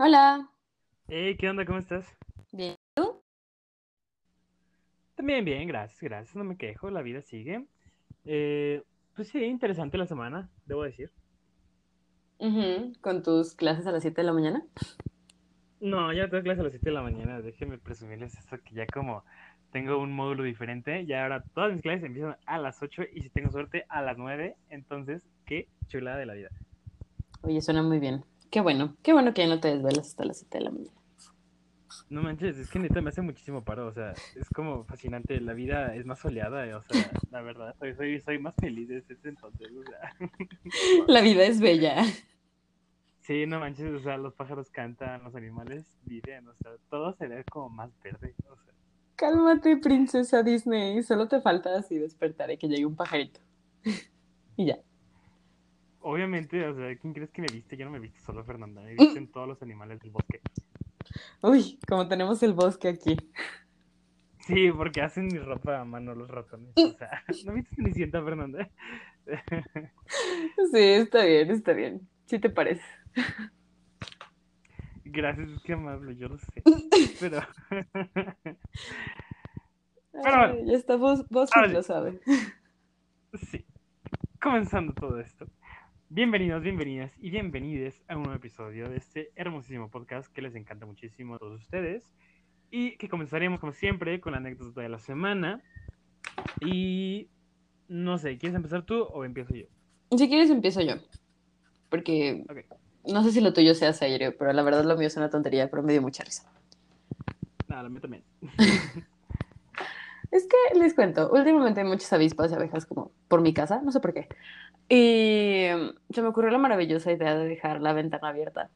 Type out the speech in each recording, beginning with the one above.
Hola. Hey, ¿qué onda? ¿Cómo estás? Bien. ¿Tú? También bien, gracias, gracias. No me quejo, la vida sigue. Eh, pues sí, interesante la semana, debo decir. ¿Con tus clases a las 7 de la mañana? No, ya tengo clase a las 7 de la mañana. Déjenme presumirles esto que ya como tengo un módulo diferente, ya ahora todas mis clases empiezan a las 8 y si tengo suerte a las 9. Entonces, qué chulada de la vida. Oye, suena muy bien. Qué bueno. Qué bueno que ya no te desvelas hasta las 7 de la mañana. No manches, es que neta me hace muchísimo paro, o sea, es como fascinante, la vida es más soleada, o sea, la verdad, soy, soy, soy más feliz desde ese entonces, o sea. La vida es bella. Sí, no manches, o sea, los pájaros cantan, los animales viven, o sea, todo se ve como más verde, o sea. Cálmate, princesa Disney. Solo te falta así despertar y que llegue un pajarito. y ya. Obviamente, o sea, ¿quién crees que me viste? Yo no me viste solo Fernanda, me visten todos los animales del bosque. Uy, como tenemos el bosque aquí. Sí, porque hacen mi ropa a mano los ratones, o sea, ¿no viste Cenicienta, Fernanda? Sí, está bien, está bien. Sí te parece. Gracias, qué amable, yo lo sé, pero... Bueno. ya está, vos, vos lo sabes. Sí, comenzando todo esto. Bienvenidos, bienvenidas y bienvenides a un nuevo episodio de este hermosísimo podcast que les encanta muchísimo a todos ustedes y que comenzaremos como siempre con la anécdota de la semana y no sé, ¿quieres empezar tú o empiezo yo? Si quieres, empiezo yo. Porque no sé si lo tuyo sea serio, pero la verdad lo mío es una tontería, pero me dio mucha risa. Nada, la mía también. Es que les cuento, últimamente hay muchas avispas y abejas como por mi casa, no sé por qué. Y mm, se me ocurrió la maravillosa idea de dejar la ventana abierta.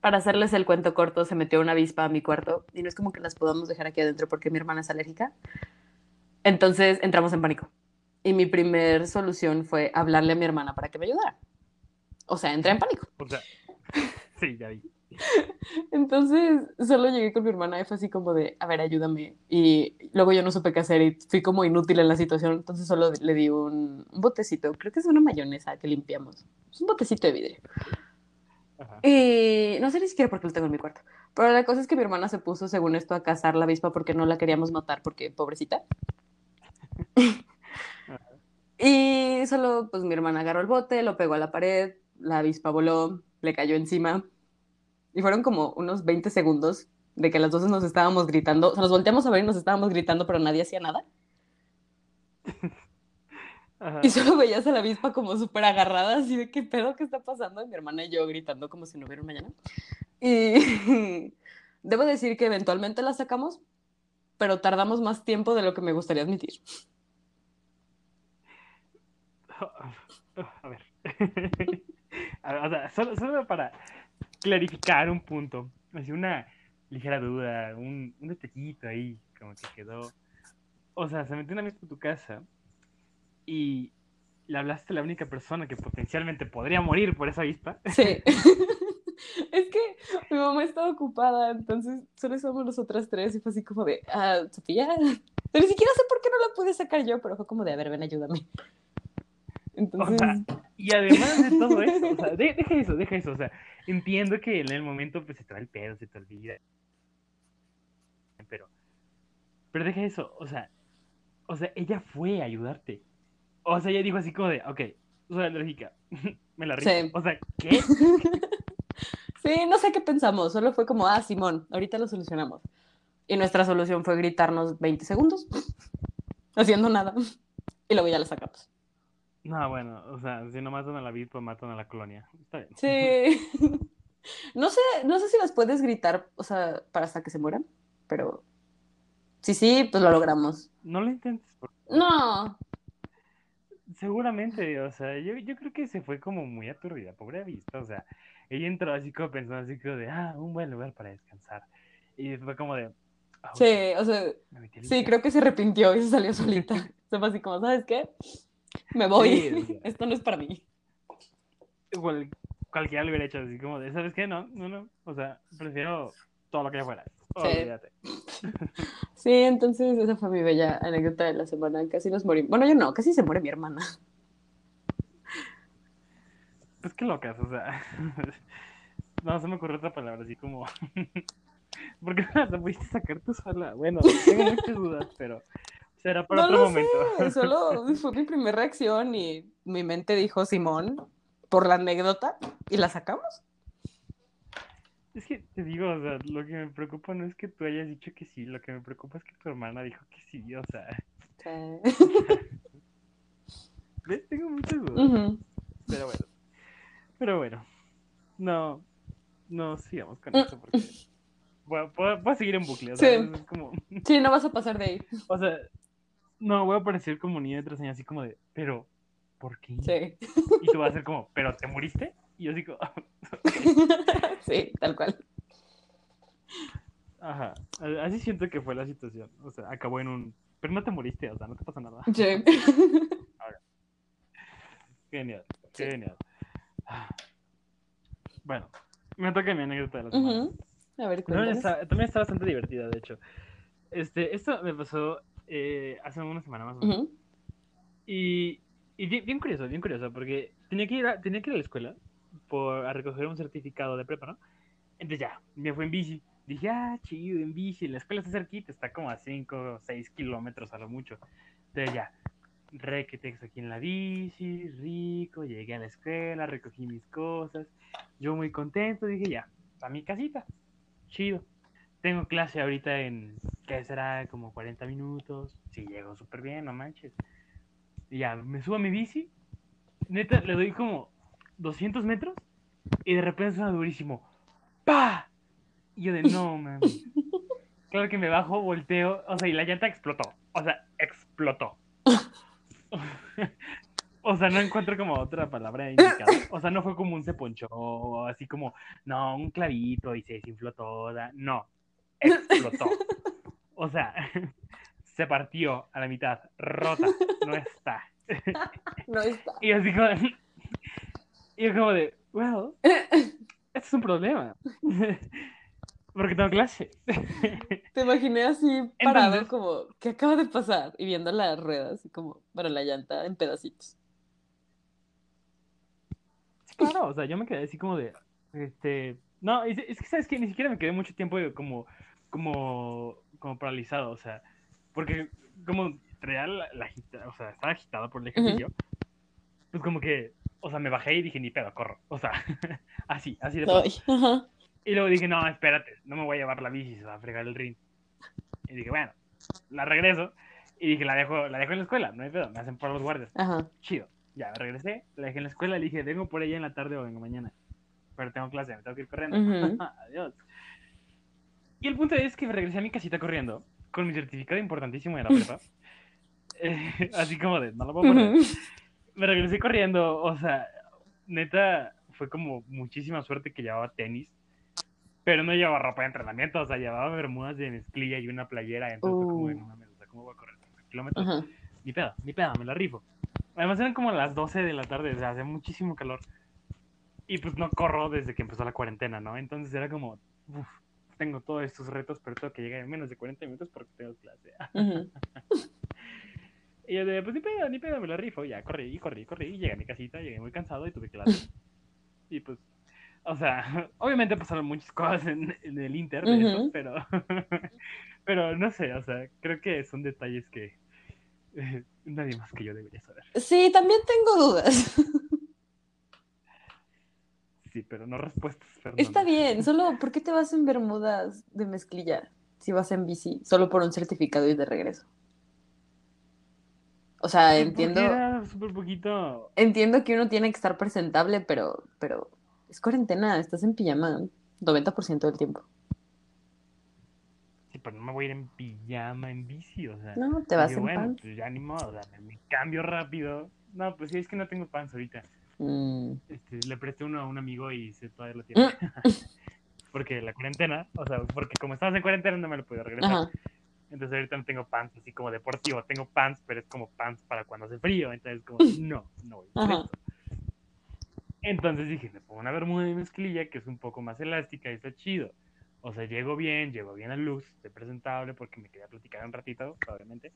Para hacerles el cuento corto, se metió una avispa a mi cuarto y no es como que las podamos dejar aquí adentro porque mi hermana es alérgica. Entonces entramos en pánico. Y mi primer solución fue hablarle a mi hermana para que me ayudara. O sea, entré en pánico. O sea, sí, ya vi. Entonces solo llegué con mi hermana y fue así como de, a ver, ayúdame. Y luego yo no supe qué hacer y fui como inútil en la situación, entonces solo le di un, un botecito, creo que es una mayonesa que limpiamos. Es un botecito de vidrio. Ajá. Y no sé ni siquiera por qué lo tengo en mi cuarto. Pero la cosa es que mi hermana se puso, según esto, a cazar la avispa porque no la queríamos matar porque pobrecita. y solo, pues mi hermana agarró el bote, lo pegó a la pared, la avispa voló, le cayó encima. Y fueron como unos 20 segundos de que las dos nos estábamos gritando. O sea, nos volteamos a ver y nos estábamos gritando, pero nadie hacía nada. Ajá. Y solo veías a la avispa como súper agarrada, así de qué pedo, qué está pasando. Y mi hermana y yo gritando como si no hubiera un mañana. Y debo decir que eventualmente la sacamos, pero tardamos más tiempo de lo que me gustaría admitir. A ver. A ver, o sea, solo, solo para clarificar un punto, así una ligera duda, un, un detallito ahí, como que quedó. O sea, se metió una vez por tu casa y le hablaste a la única persona que potencialmente podría morir por esa avispa. Sí. es que mi mamá estaba ocupada, entonces solo somos nosotras tres y fue así como de, ah, Sofía, pero ni siquiera sé por qué no la pude sacar yo, pero fue como de, a ver, ven, ayúdame. O Entonces, sea, y además de todo eso, o sea, de- deja eso, deja eso, o sea, entiendo que en el momento pues se te va el pedo, se te olvida, pero, pero deja eso, o sea, o sea, ella fue a ayudarte, o sea, ella dijo así como de, ok, soy alérgica, me la rifo, Sí. o sea, ¿qué? sí, no sé qué pensamos, solo fue como, ah, Simón, ahorita lo solucionamos. Y nuestra solución fue gritarnos 20 segundos, haciendo nada, y luego ya la sacamos. No, bueno, o sea, si no matan a la avispa, matan a la colonia, está bien. Sí. No sé, no sé si las puedes gritar, o sea, para hasta que se mueran, pero sí, sí, pues lo logramos. No lo intentes, por. No, Seguramente, o sea, yo, yo creo que se fue como muy aturdida, pobre vista, o sea, ella entró así como pensando así como de, ah, un buen lugar para descansar. Y fue como de, sí, o sea, sí, creo que se arrepintió y se salió solita. Se fue así como, ¿sabes qué? Me voy. Sí. Esto no es para mí. Igual, cualquiera lo hubiera hecho así como de, ¿sabes qué? No, no, no, o sea, prefiero todo lo que afuera. Olvídate. Sí, entonces esa fue mi bella anécdota de la semana. Casi nos morimos. Bueno, yo no, casi se muere mi hermana. Pues qué locas, o sea. No, se me ocurrió otra palabra, así como. ¿Por qué no la pudiste sacar tú sola? Bueno, tengo muchas dudas, pero será para no otro lo momento. sé, solo fue mi primera reacción y mi mente dijo Simón por la anécdota y la sacamos. Es que te digo, o sea, lo que me preocupa no es que tú hayas dicho que sí, lo que me preocupa es que tu hermana dijo que sí, o sea, ¿ves? Tengo muchas dudas, pero bueno. Pero bueno, no, no sigamos con Mm. esto porque voy a, voy seguir en bucle, o Sí. sea, es como, Sí, no vas a pasar de ahí. o sea, no, voy a parecer como niño de tres años, así como de, pero, ¿por qué? Sí. Y tú vas a ser como, ¿pero te moriste? Y yo digo, sí, tal cual. ajá, así siento que fue la situación, o sea, acabó en un, pero no te moriste, o sea, no te pasa nada. Sí. Genial, Sí. genial. Bueno, me toca mi anécdota de la semana. A ver, También está, también está bastante divertida, de hecho. Este, esto me pasó eh, hace una semana más o menos. Ujú. Y, y bien, bien curioso, bien curioso, porque tenía que ir a, tenía que ir a la escuela por, a recoger un certificado de prepa, ¿no? Entonces ya, me fui en bici. Dije, ah, chido, en bici. La escuela está cerquita, está como a 5 o 6 kilómetros a lo mucho. Entonces ya, requetex aquí en la bici, rico. Llegué a la escuela, recogí mis cosas. Yo muy contento, dije, ya, a mi casita. Chido. Tengo clase ahorita en, ¿qué será? Como 40 minutos. Sí, llego súper bien, no manches. Y ya, me subo a mi bici. Neta, le doy como 200 metros. Y de repente suena durísimo. ¡Pa! Y yo de no, mami. Claro que me bajo, volteo. O sea, y la llanta explotó. O sea, explotó. O sea, no encuentro como otra palabra indicada. O sea, no fue como un se ponchó, así como, no, un clavito y se desinfló toda. No, explotó. O sea, se partió a la mitad, rota, no está. No está. Y así como, y yo como de, well, este es un problema. Porque tengo clase. Te imaginé así parado, Entonces- como, ¿qué acaba de pasar? Y viendo las ruedas, y como, para la llanta en pedacitos. Sí, claro, o sea, yo me quedé así como de, este, no, es, es que sabes que ni siquiera me quedé mucho tiempo como, como, como paralizado, o sea, porque como traía la, la agita- o sea, estaba agitado por el ejercicio, pues como que, o sea, me bajé y dije, ni pedo, corro, o sea, así, así de pronto. Y luego dije, no, espérate, no me voy a llevar la bici, se va a fregar el ring. Y dije, bueno, la regreso, y dije, la dejo, la dejo en la escuela, no hay pedo, me hacen por los guardias Ajá. chido. Ya, regresé, la dejé en la escuela, le dije, vengo por ella en la tarde o vengo mañana. Pero tengo clase, me tengo que ir corriendo. Ujú. Adiós. Y el punto es que me regresé a mi casita corriendo, con mi certificado importantísimo de la prepa. Eh, así como de, no lo puedo poner. Me regresé corriendo, o sea, neta, fue como muchísima suerte que llevaba tenis. Pero no llevaba ropa de entrenamiento, o sea, llevaba bermudas de mezclilla y una playera. Entonces fue como de, Uh. no mames, o sea, ¿cómo voy a correr 30 kilómetros? Ni pedo, ni pedo, me la rifo. Además eran como las 12 de la tarde, o sea, hace muchísimo calor. Y pues no corro desde que empezó la cuarentena, ¿no? Entonces era como, uff, tengo todos estos retos, pero tengo que llegar en menos de 40 minutos porque tengo clase. Ujú. Y yo de, pues ni pedo, ni pedo, me la rifo. Ya, corrí, corrí, corrí, y llegué a mi casita, llegué muy cansado y tuve clase. y pues, o sea, obviamente pasaron muchas cosas en, en el Inter de eso, Ujú. pero, pero no sé, o sea, creo que son detalles que eh, nadie más que yo debería saber. Sí, también tengo dudas. Sí, pero no respuestas, Fernanda. Está bien, solo ¿por qué te vas en bermudas de mezclilla si vas en bici? Solo por un certificado y de regreso. O sea, Porque entiendo, Era súper poquito. entiendo que uno tiene que estar presentable, pero, pero es cuarentena, estás en pijama 90% del tiempo. Sí, pero no me voy a ir en pijama, en bici, o sea. No, te vas dije, en bueno, pues ya ni modo, o sea, me, me cambio rápido. No, pues sí, es que no tengo pants ahorita. Mm, Este, le presté uno a un amigo y se todavía lo tiene. Porque la cuarentena, o sea, porque como estabas en cuarentena no me lo pude regresar. Ajá. Entonces ahorita no tengo pants así como deportivo, tengo pants, pero es como pants para cuando hace frío. Entonces como, no, no voy a hacer Ajá. esto. Entonces dije, me pongo una bermuda de mezclilla que es un poco más elástica y está chido. O sea, llego bien, llego bien a luz, estoy presentable porque me quería platicar un ratito, probablemente.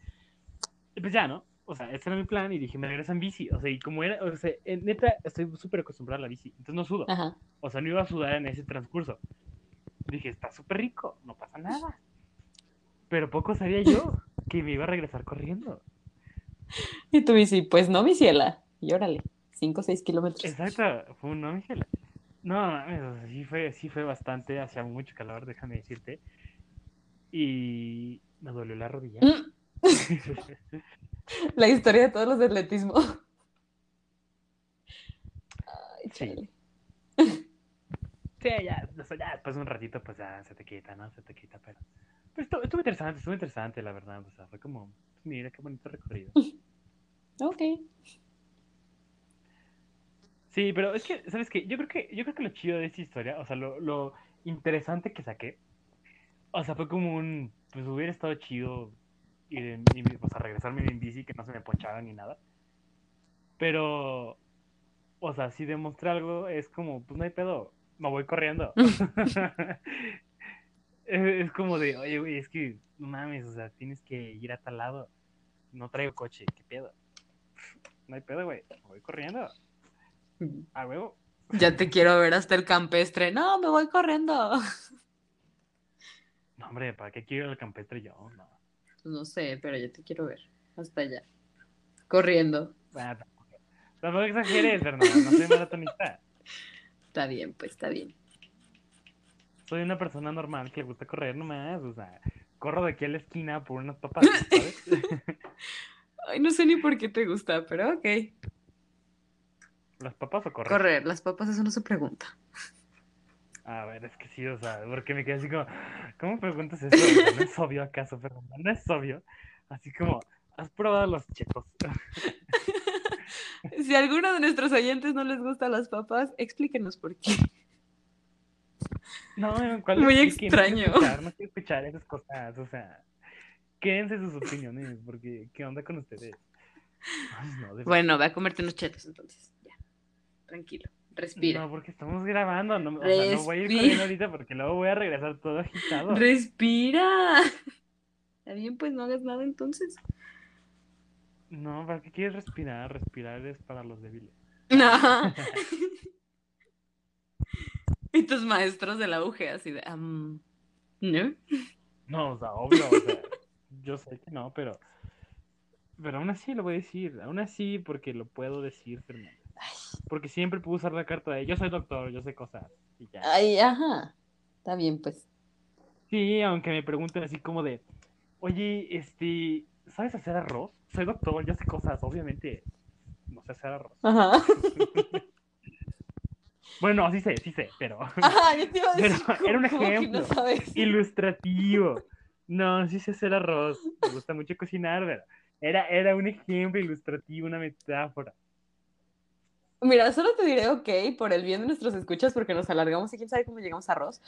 Pues ya, ¿no? o sea, ese era mi plan y dije, me regreso en bici. O sea, y como era, o sea, en neta, estoy súper acostumbrado a la bici, entonces no sudo. Ajá. O sea, no iba a sudar en ese transcurso. Dije, está súper rico, no pasa nada. Pero poco sabía yo que me iba a regresar corriendo. Y tu bici, pues no, mi ciela. Y órale, 5 o 6 kilómetros. Exacto, fue un. No, mames, o sea, sí fue, sí fue bastante, hacía mucho calor, déjame decirte. Y me dolió la rodilla. Mm, La historia de todos los de atletismo. Ay, chale. Sí, ya, ya después de un ratito, pues ya se te quita, ¿no? Se te quita, pero. Pero estuvo, estuvo interesante, estuvo interesante, la verdad. O sea, fue como, mira qué bonito recorrido. Ok. Sí, pero es que, ¿sabes qué? Yo creo que, yo creo que lo chido de esta historia, o sea, lo, lo interesante que saqué, o sea, fue como un, pues hubiera estado chido ir en, en- o sea, regresarme en bici, que no se me ponchara ni nada. Pero, o sea, si demostré algo, es como, pues no hay pedo, me voy corriendo. es, es como de, oye, güey, es que, no mames, o sea, tienes que ir a tal lado. No traigo coche, ¿qué pedo? No hay pedo, güey, me voy corriendo. A huevo. Ya te quiero ver hasta el campestre. No, me voy corriendo. No, hombre, ¿para qué quiero ir al campestre yo? No. Pues no sé, pero ya te quiero ver. Hasta allá. Corriendo. Ah, tampoco, tampoco exageres, Fernanda, no soy maratonista. Está bien, pues está bien. Soy una persona normal que le gusta correr nomás, o sea, corro de aquí a la esquina por unas papas, ¿sabes? Ay, no sé ni por qué te gusta, pero ok. ¿Las papas o correr? Correr, las papas, eso no se pregunta. A ver, es que sí, o sea, porque me quedé así como, ¿cómo preguntas eso? ¿No es obvio acaso, Fernanda? No es obvio. Así como, ¿has probado los chetos? Si a alguno de nuestros oyentes no les gustan las papas, explíquenos por qué. No, ¿cuál Muy es? ¿Quién quiere extraño. escuchar? No quiero escuchar esas cosas, o sea, quédense sus opiniones, porque ¿qué onda con ustedes? Ay, no. Bueno, ve a comerte unos chetos entonces. Ya. Tranquilo. Respira. No, porque estamos grabando, no, o sea, no voy a ir corriendo ahorita porque luego voy a regresar todo agitado. Respira. Está bien, pues no hagas nada entonces. No, ¿para qué quieres respirar? Respirar es para los débiles. No. y tus maestros de la UG así de, am, ¿no? No, o sea, obvio, o sea, yo sé que no, pero pero aún así lo voy a decir, aún así porque lo puedo decir, Fernanda. Porque siempre puedo usar la carta de yo soy doctor, yo sé cosas y ya. Ay, ajá. Está bien, pues. Sí, aunque me pregunten así como de, oye, este, ¿sabes hacer arroz? Soy doctor, yo sé cosas, obviamente no sé hacer arroz. Ajá. Bueno, sí sé, sí sé, pero Ajá, yo te iba a decir. Pero era un ¿cómo que ejemplo. no ilustrativo. No, sí sé hacer arroz, me gusta mucho cocinar, pero era, era un ejemplo ilustrativo, una metáfora. Mira, solo te diré ok por el bien de nuestros escuchas porque nos alargamos y quién sabe cómo llegamos a arroz.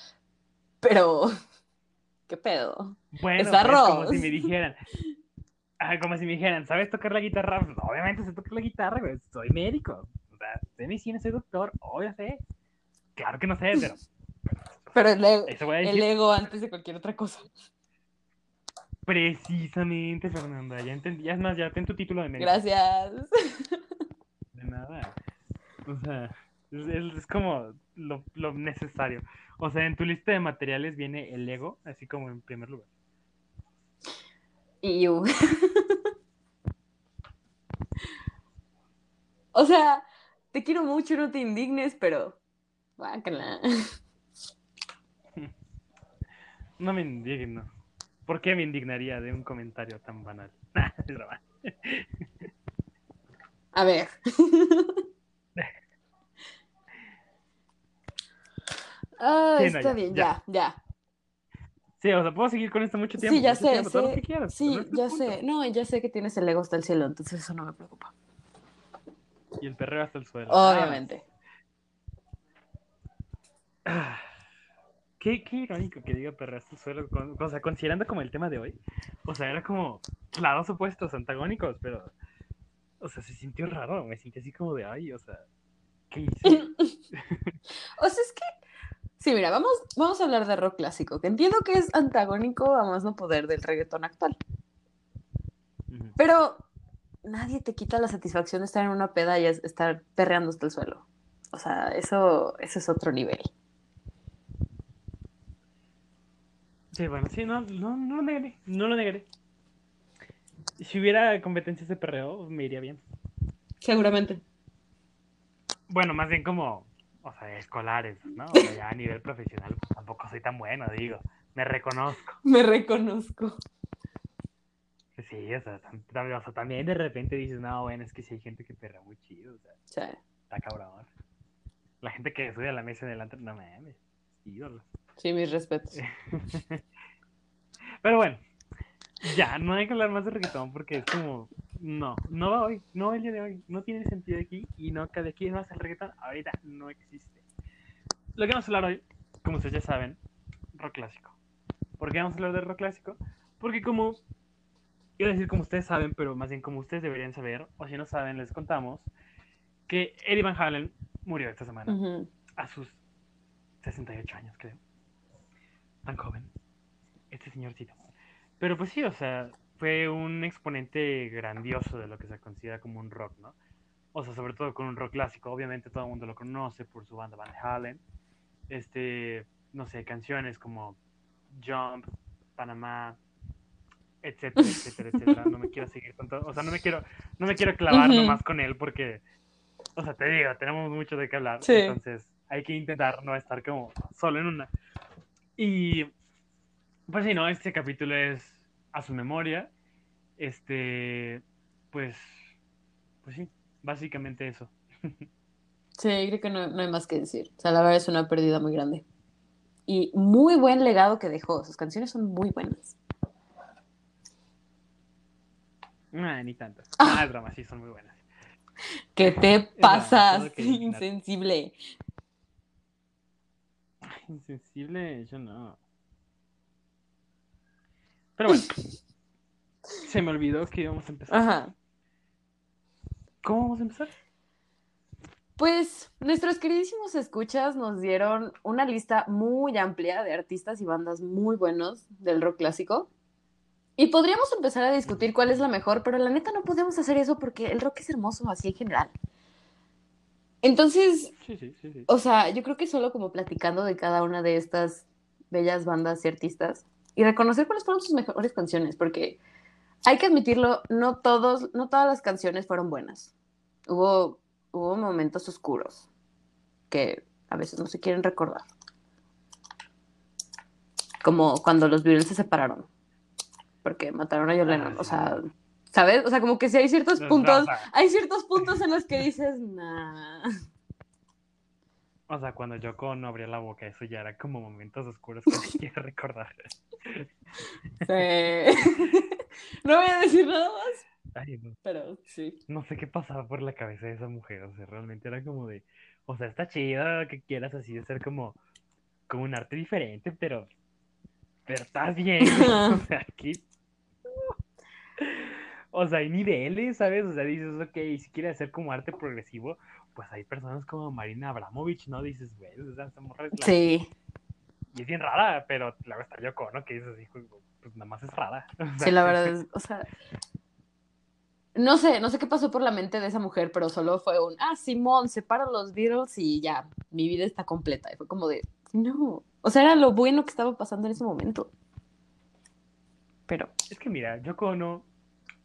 Pero, ¿qué pedo? Bueno, Es pues, como arroz. si me dijeran, ah, como si me dijeran, ¿sabes tocar la guitarra? Pues, obviamente sé tocar la guitarra, güey, soy médico. O sea, sé medicina, soy doctor, obvio sé. Claro que no sé, pero Pero el ego, eso voy a el ego antes de cualquier otra cosa. Precisamente, Fernanda, ya entendí, es más, ya ten tu título de médico. Gracias. De nada. O sea, es, como lo, lo necesario. O sea, en tu lista de materiales viene el ego, así como en primer lugar. Y you. O sea, te quiero mucho, no te indignes, pero. Guácala. No me indigno. ¿Por qué me indignaría de un comentario tan banal? A ver. Ah, está ya, bien, ya. ya. Sí, o sea, puedo seguir con esto mucho tiempo. Sí, ya sé, tiempo, todo lo sé. que quieras, Sí, no ya punto. sé. No, ya sé que tienes el ego hasta el cielo, entonces eso no me preocupa. Y el perreo hasta el suelo. Obviamente. Ah, Qué, qué irónico que diga perreo hasta el suelo. con- o sea, considerando como el tema de hoy. O sea, era como lados opuestos, antagónicos, pero. O sea, se sintió raro. Me sentí así como de, ay, o sea, ¿qué hice? O sea, es que. Sí, mira, vamos, vamos a hablar de rock clásico, que entiendo que es antagónico a más no poder del reggaetón actual. Pero nadie te quita la satisfacción de estar en una peda y es- estar perreando hasta el suelo. O sea, eso, eso es otro nivel. Sí, bueno, sí, no, no, no lo negaré, no lo negaré. Si hubiera competencias de perreo, me iría bien. Seguramente. Bueno, más bien como, o sea, escolares, ¿no? O sea, ya a nivel profesional, pues tampoco soy tan bueno, digo. Me reconozco. Me reconozco. Sí, o sea, o también de repente dices, no, bueno, es que sí hay gente que perra muy chido, o sea, Sí. está cabrón. La gente que sube a la mesa delante, no mames, ídolos. Sí, mis respetos. Pero bueno, ya, no hay que hablar más de reggaetón porque es como, no, no va hoy, no va el día de hoy, no tiene sentido aquí y no cada quien más el reggaetón ahorita no existe. Lo que vamos a hablar hoy, como ustedes ya saben, rock clásico. ¿Por qué vamos a hablar de rock clásico? Porque como, iba a decir como ustedes saben, pero más bien como ustedes deberían saber, o si no saben, les contamos que Eddie Van Halen murió esta semana Ujú. a sus 68 años, creo. Tan joven. Este señorcito. Pero pues sí, o sea, fue un exponente grandioso de lo que se considera como un rock, ¿no? O sea, sobre todo con un rock clásico. Obviamente todo el mundo lo conoce por su banda Van Halen. Este, no sé, canciones como Jump, Panamá, etcétera, etcétera, etcétera. No me quiero seguir con todo. O sea, no me quiero, no me quiero clavar nomás con él porque, o sea, te digo, tenemos mucho de qué hablar. Sí. Entonces, hay que intentar no estar como solo en una. Y, pues sí, ¿no? Este capítulo es a su memoria. Este, pues, pues sí, básicamente eso. Sí, creo que no, no hay más que decir. O sea, la verdad es una pérdida muy grande. Y muy buen legado que dejó. Sus canciones son muy buenas. Ni tantas. Ah, es broma, sí, son muy buenas. ¿Qué te pasas, que insensible? Insensible, yo no. Pero bueno, se me olvidó que íbamos a empezar. Ajá. ¿Cómo vamos a empezar? Pues nuestros queridísimos escuchas nos dieron una lista muy amplia de artistas y bandas muy buenos del rock clásico. Y podríamos empezar a discutir cuál es la mejor, pero la neta no podemos hacer eso porque el rock es hermoso así en general. Entonces, Sí, sí, sí, sí. o sea, yo creo que solo como platicando de cada una de estas bellas bandas y artistas y reconocer cuáles fueron sus mejores canciones, porque hay que admitirlo, no todos, no todas las canciones fueron buenas. Hubo, hubo momentos oscuros que a veces no se quieren recordar. Como cuando los Beatles se separaron, porque mataron a John Ah. O sí. sea, ¿sabes? O sea, como que si hay ciertos puntos, hay ciertos puntos en los que dices, nah. O sea, cuando Yoko no abría la boca, eso ya era como momentos oscuros que no quiero recordar. Sí. no voy a decir nada más, Ay, no, pero sí. no sé qué pasaba por la cabeza de esa mujer. O sea, realmente era como de. O sea, está chido que quieras así de ser como. Como un arte diferente, pero. Pero estás bien. o sea, aquí. O sea, hay niveles, ¿sabes? O sea, dices, ok, si quieres hacer como arte progresivo, pues hay personas como Marina Abramovich, ¿no? Dices, güey, o sea, esa morra es la- Sí. Y es bien rara, pero luego está Yoko, ¿no? Que dices, hijo, pues nada más es rara. Sí, la verdad es, o sea, no sé, no sé qué pasó por la mente de esa mujer, pero solo fue un, ah, Simón, separo los Beatles y ya, mi vida está completa. Y fue como de, no, o sea, era lo bueno que estaba pasando en ese momento. Pero, Es que mira, Yoko no.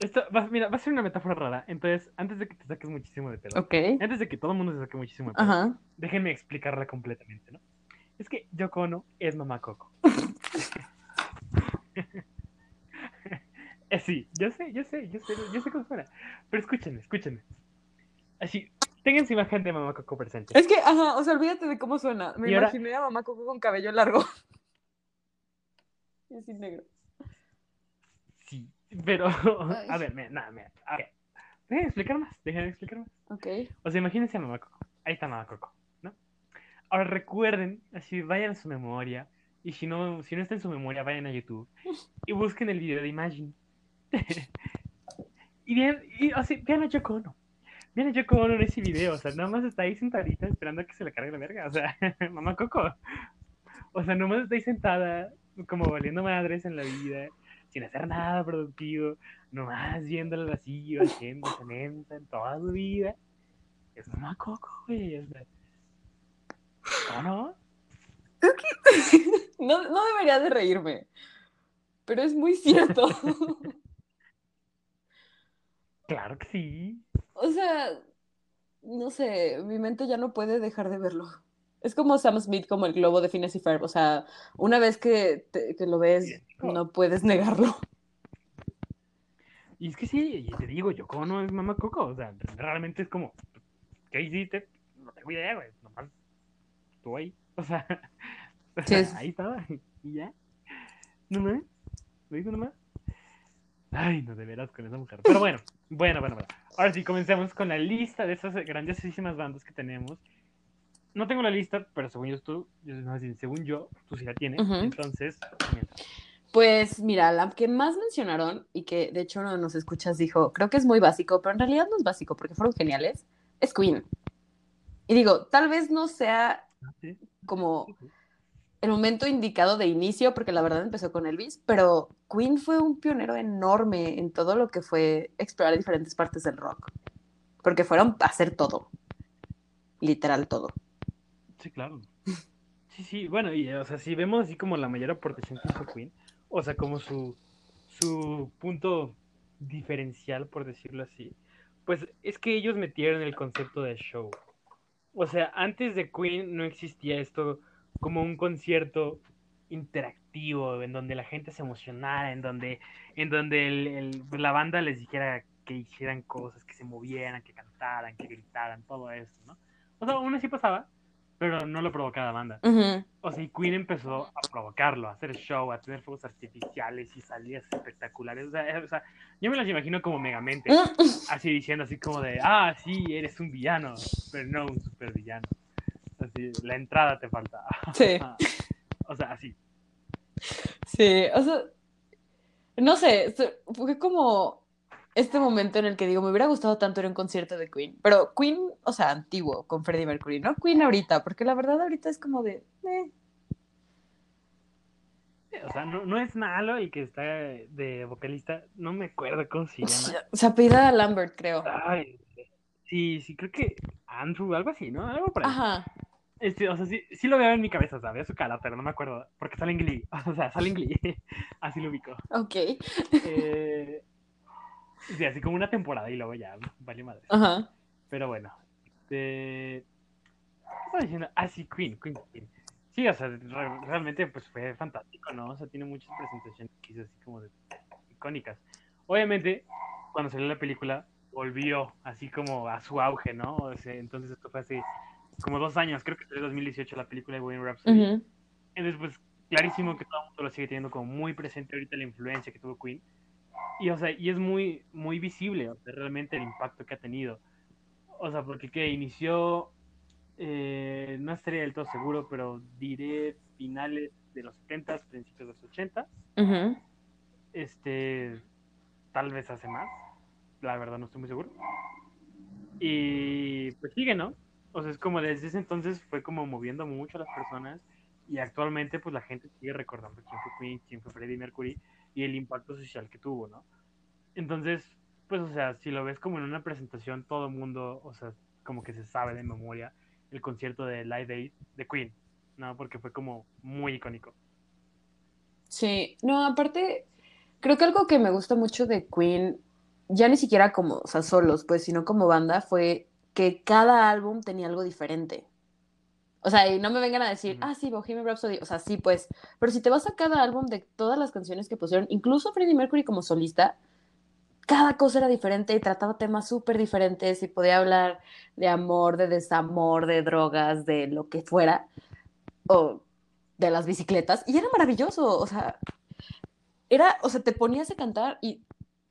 Esto va, mira, va a ser una metáfora rara. Entonces, antes de que te saques muchísimo de pedo, ok, antes de que todo el mundo se saque muchísimo de pedo, ajá, déjenme explicarla completamente, ¿no? Es que Yoko Ono es mamá Coco. Eh, sí, yo sé, yo sé, yo sé, yo sé cómo suena. Pero escúchenme, escúchenme. Así, tengan su imagen de mamá Coco presente. es que, ajá, o sea, olvídate de cómo suena. Me ahora- imaginé a mamá Coco con cabello largo. Y así negro. Pero, Ay. a ver, mira, nada, mira. a ver. Déjenme explicar más, déjenme explicar más. Ok. O sea, imagínense a Mamá Coco. Ahí está Mamá Coco, ¿no? Ahora recuerden, así vayan a su memoria. Y si no, si no está en su memoria, vayan a YouTube y busquen el video de Imagine. y vean, y, así, vean a Yoko Ono. Vean a Yoko Ono en ese video. O sea, nada más está ahí sentadita esperando a que se le cargue la verga. O sea, Mamá Coco. O sea, nomás está ahí sentada, como valiendo madres en la vida, sin hacer nada productivo, nomás viendo el vacío, haciendo cemento en toda su vida. Es mamá Coco, güey. O sea, ¿O no? no, no debería de reírme, pero es muy cierto. claro que sí. O sea, no sé, mi mente ya no puede dejar de verlo. Es como Sam Smith, como el globo de Phineas y Ferb. O sea, una vez que, te, que lo ves, no puedes negarlo. Y es que sí, y te digo, yo como no es mamá Coco, o sea, realmente es como, ¿qué hiciste? No tengo idea, güey, nomás estuvo ahí, o sea, ahí estaba, y ya, no más, lo hizo nomás. Ay, no de veras con esa mujer. Pero bueno, bueno, bueno, bueno. Ahora sí, comencemos con la lista de esas grandiosísimas bandas que tenemos. No tengo la lista, pero según yo, tú, según yo, tú sí la tienes. Entonces, pues mira, la que más mencionaron y que de hecho uno de nos escuchas dijo, creo que es muy básico, pero en realidad no es básico porque fueron geniales, es Queen. Y digo, tal vez no sea ah, como el momento indicado de inicio, porque la verdad empezó con Elvis, pero Queen fue un pionero enorme en todo lo que fue explorar diferentes partes del rock, porque fueron a hacer todo, literal todo. Sí, claro. Sí, sí, bueno, y o sea, si vemos así como la mayor aportación que hizo Queen, o sea, como su, su punto diferencial, por decirlo así, pues es que ellos metieron el concepto de show. O sea, antes de Queen no existía esto como un concierto interactivo, en donde la gente se emocionara, en donde, en donde el, la banda les dijera que hicieran cosas, que se movieran, que cantaran, que gritaran, todo esto, ¿no? O sea, aún así pasaba, pero no lo provocaba la banda. O sea, y Queen empezó a provocarlo, a hacer show, a tener fuegos artificiales y salidas espectaculares. O sea, eh, o sea yo me las imagino como megamente, así diciendo así como de, ah, sí, eres un villano, pero no un supervillano. Así, la entrada te falta. Sí. o sea, así. Sí, o sea, no sé, fue como este momento en el que digo, me hubiera gustado tanto ir a un concierto de Queen, pero Queen, o sea, antiguo, con Freddie Mercury, no Queen ahorita, porque la verdad ahorita es como de... Eh. O sea, no, es malo y que está de vocalista, no me acuerdo cómo se llama. Se apellida Lambert, creo. Ay, sí, sí, creo que Andrew, algo así, ¿no? Algo por ahí. Ajá. Este, o sea, sí, sí, lo veo en mi cabeza, ¿sabes? Su cara, pero no me acuerdo, porque sale en Glee. O sea, sale en Glee. así lo ubico. Ok. Eh, Sí, así como una temporada y luego ya, vale madre. Ajá. Pero bueno. Este... ¿Qué estaba diciendo? Ah, sí, Queen, Queen, Queen. Sí, o sea, realmente pues fue fantástico, ¿no? O sea, tiene muchas presentaciones que así como de icónicas. Obviamente, cuando salió la película, volvió así como a su auge, ¿no? O sea, entonces esto fue hace como dos años, creo que fue 2018 la película de Bohemian Rhapsody. Entonces, pues, clarísimo que todo el mundo lo sigue teniendo como muy presente ahorita la influencia que tuvo Queen y, o sea, y es muy, muy visible realmente el impacto que ha tenido. O sea, porque que inició, eh, no estaría del todo seguro, pero diré finales de los 70, principios de los 80. Este, tal vez hace más, la verdad no estoy muy seguro. Y pues sigue, ¿no? O sea, es como desde ese entonces fue como moviendo mucho a las personas y actualmente pues la gente sigue recordando quién fue Queen, quién fue Freddie Mercury y el impacto social que tuvo, ¿no? Entonces, pues, o sea, si lo ves como en una presentación, todo el mundo, o sea, como que se sabe de memoria el concierto de Live Aid de Queen, ¿no? Porque fue como muy icónico. Sí, no, aparte, creo que algo que me gusta mucho de Queen, ya ni siquiera como, o sea, solos, pues, sino como banda, fue que cada álbum tenía algo diferente. O sea, y no me vengan a decir, ah, sí, Bohemian Rhapsody. O sea, sí, pues. Pero si te vas a cada álbum de todas las canciones que pusieron, incluso Freddie Mercury como solista, cada cosa era diferente y trataba temas súper diferentes y podía hablar de amor, de desamor, de drogas, de lo que fuera, o de las bicicletas. Y era maravilloso. O sea, era, o sea, te ponías a cantar y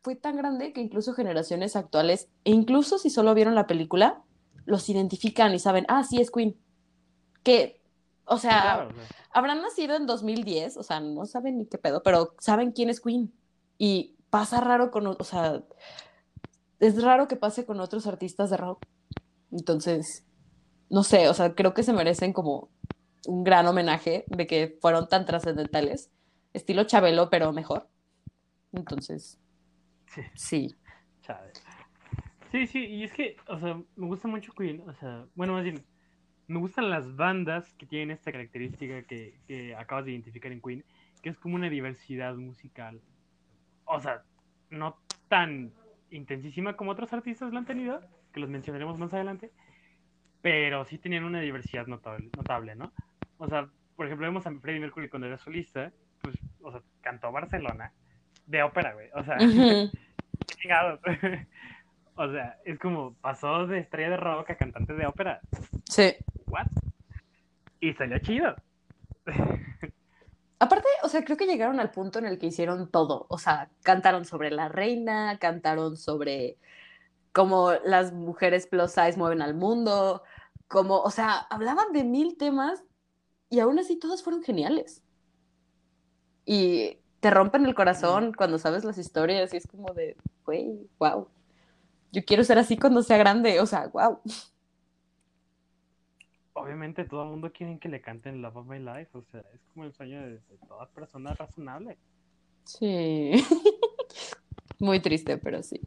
fue tan grande que incluso generaciones actuales, e incluso si solo vieron la película, los identifican y saben, ah, sí, es Queen que, o sea, habrán nacido en 2010, o sea, no saben ni qué pedo, pero saben quién es Queen. Y pasa raro con, o sea, es raro que pase con otros artistas de rock. Entonces, no sé, o sea, creo que se merecen como un gran homenaje de que fueron tan trascendentales. Estilo Chabelo, pero mejor. Entonces, Sí, sí. chale. Sí, sí, y es que, o sea, me gusta mucho Queen, o sea, bueno, más bien, me gustan las bandas que tienen esta característica que, que acabas de identificar en Queen, que es como una diversidad musical. O sea, no tan intensísima como otros artistas lo han tenido, que los mencionaremos más adelante, pero sí tenían una diversidad notable, notable ¿no? O sea, por ejemplo, vemos a Freddie Mercury cuando era solista, pues, o sea, cantó Barcelona de ópera, güey. O sea, qué chingados. O sea, es como pasó de estrella de rock a cantante de ópera. Sí. ¿What? Y salió chido. Aparte, o sea, creo que llegaron al punto en el que hicieron todo. O sea, cantaron sobre la reina, cantaron sobre cómo las mujeres plus size mueven al mundo, como, o sea, hablaban de mil temas y aún así todos fueron geniales. Y te rompen el corazón cuando sabes las historias y es como de, güey, wow. Yo quiero ser así cuando sea grande, o sea, wow. Obviamente todo el mundo quiere que le canten Love of My Life. O sea, es como el sueño de, de toda persona razonable. Sí. Muy triste, pero sí.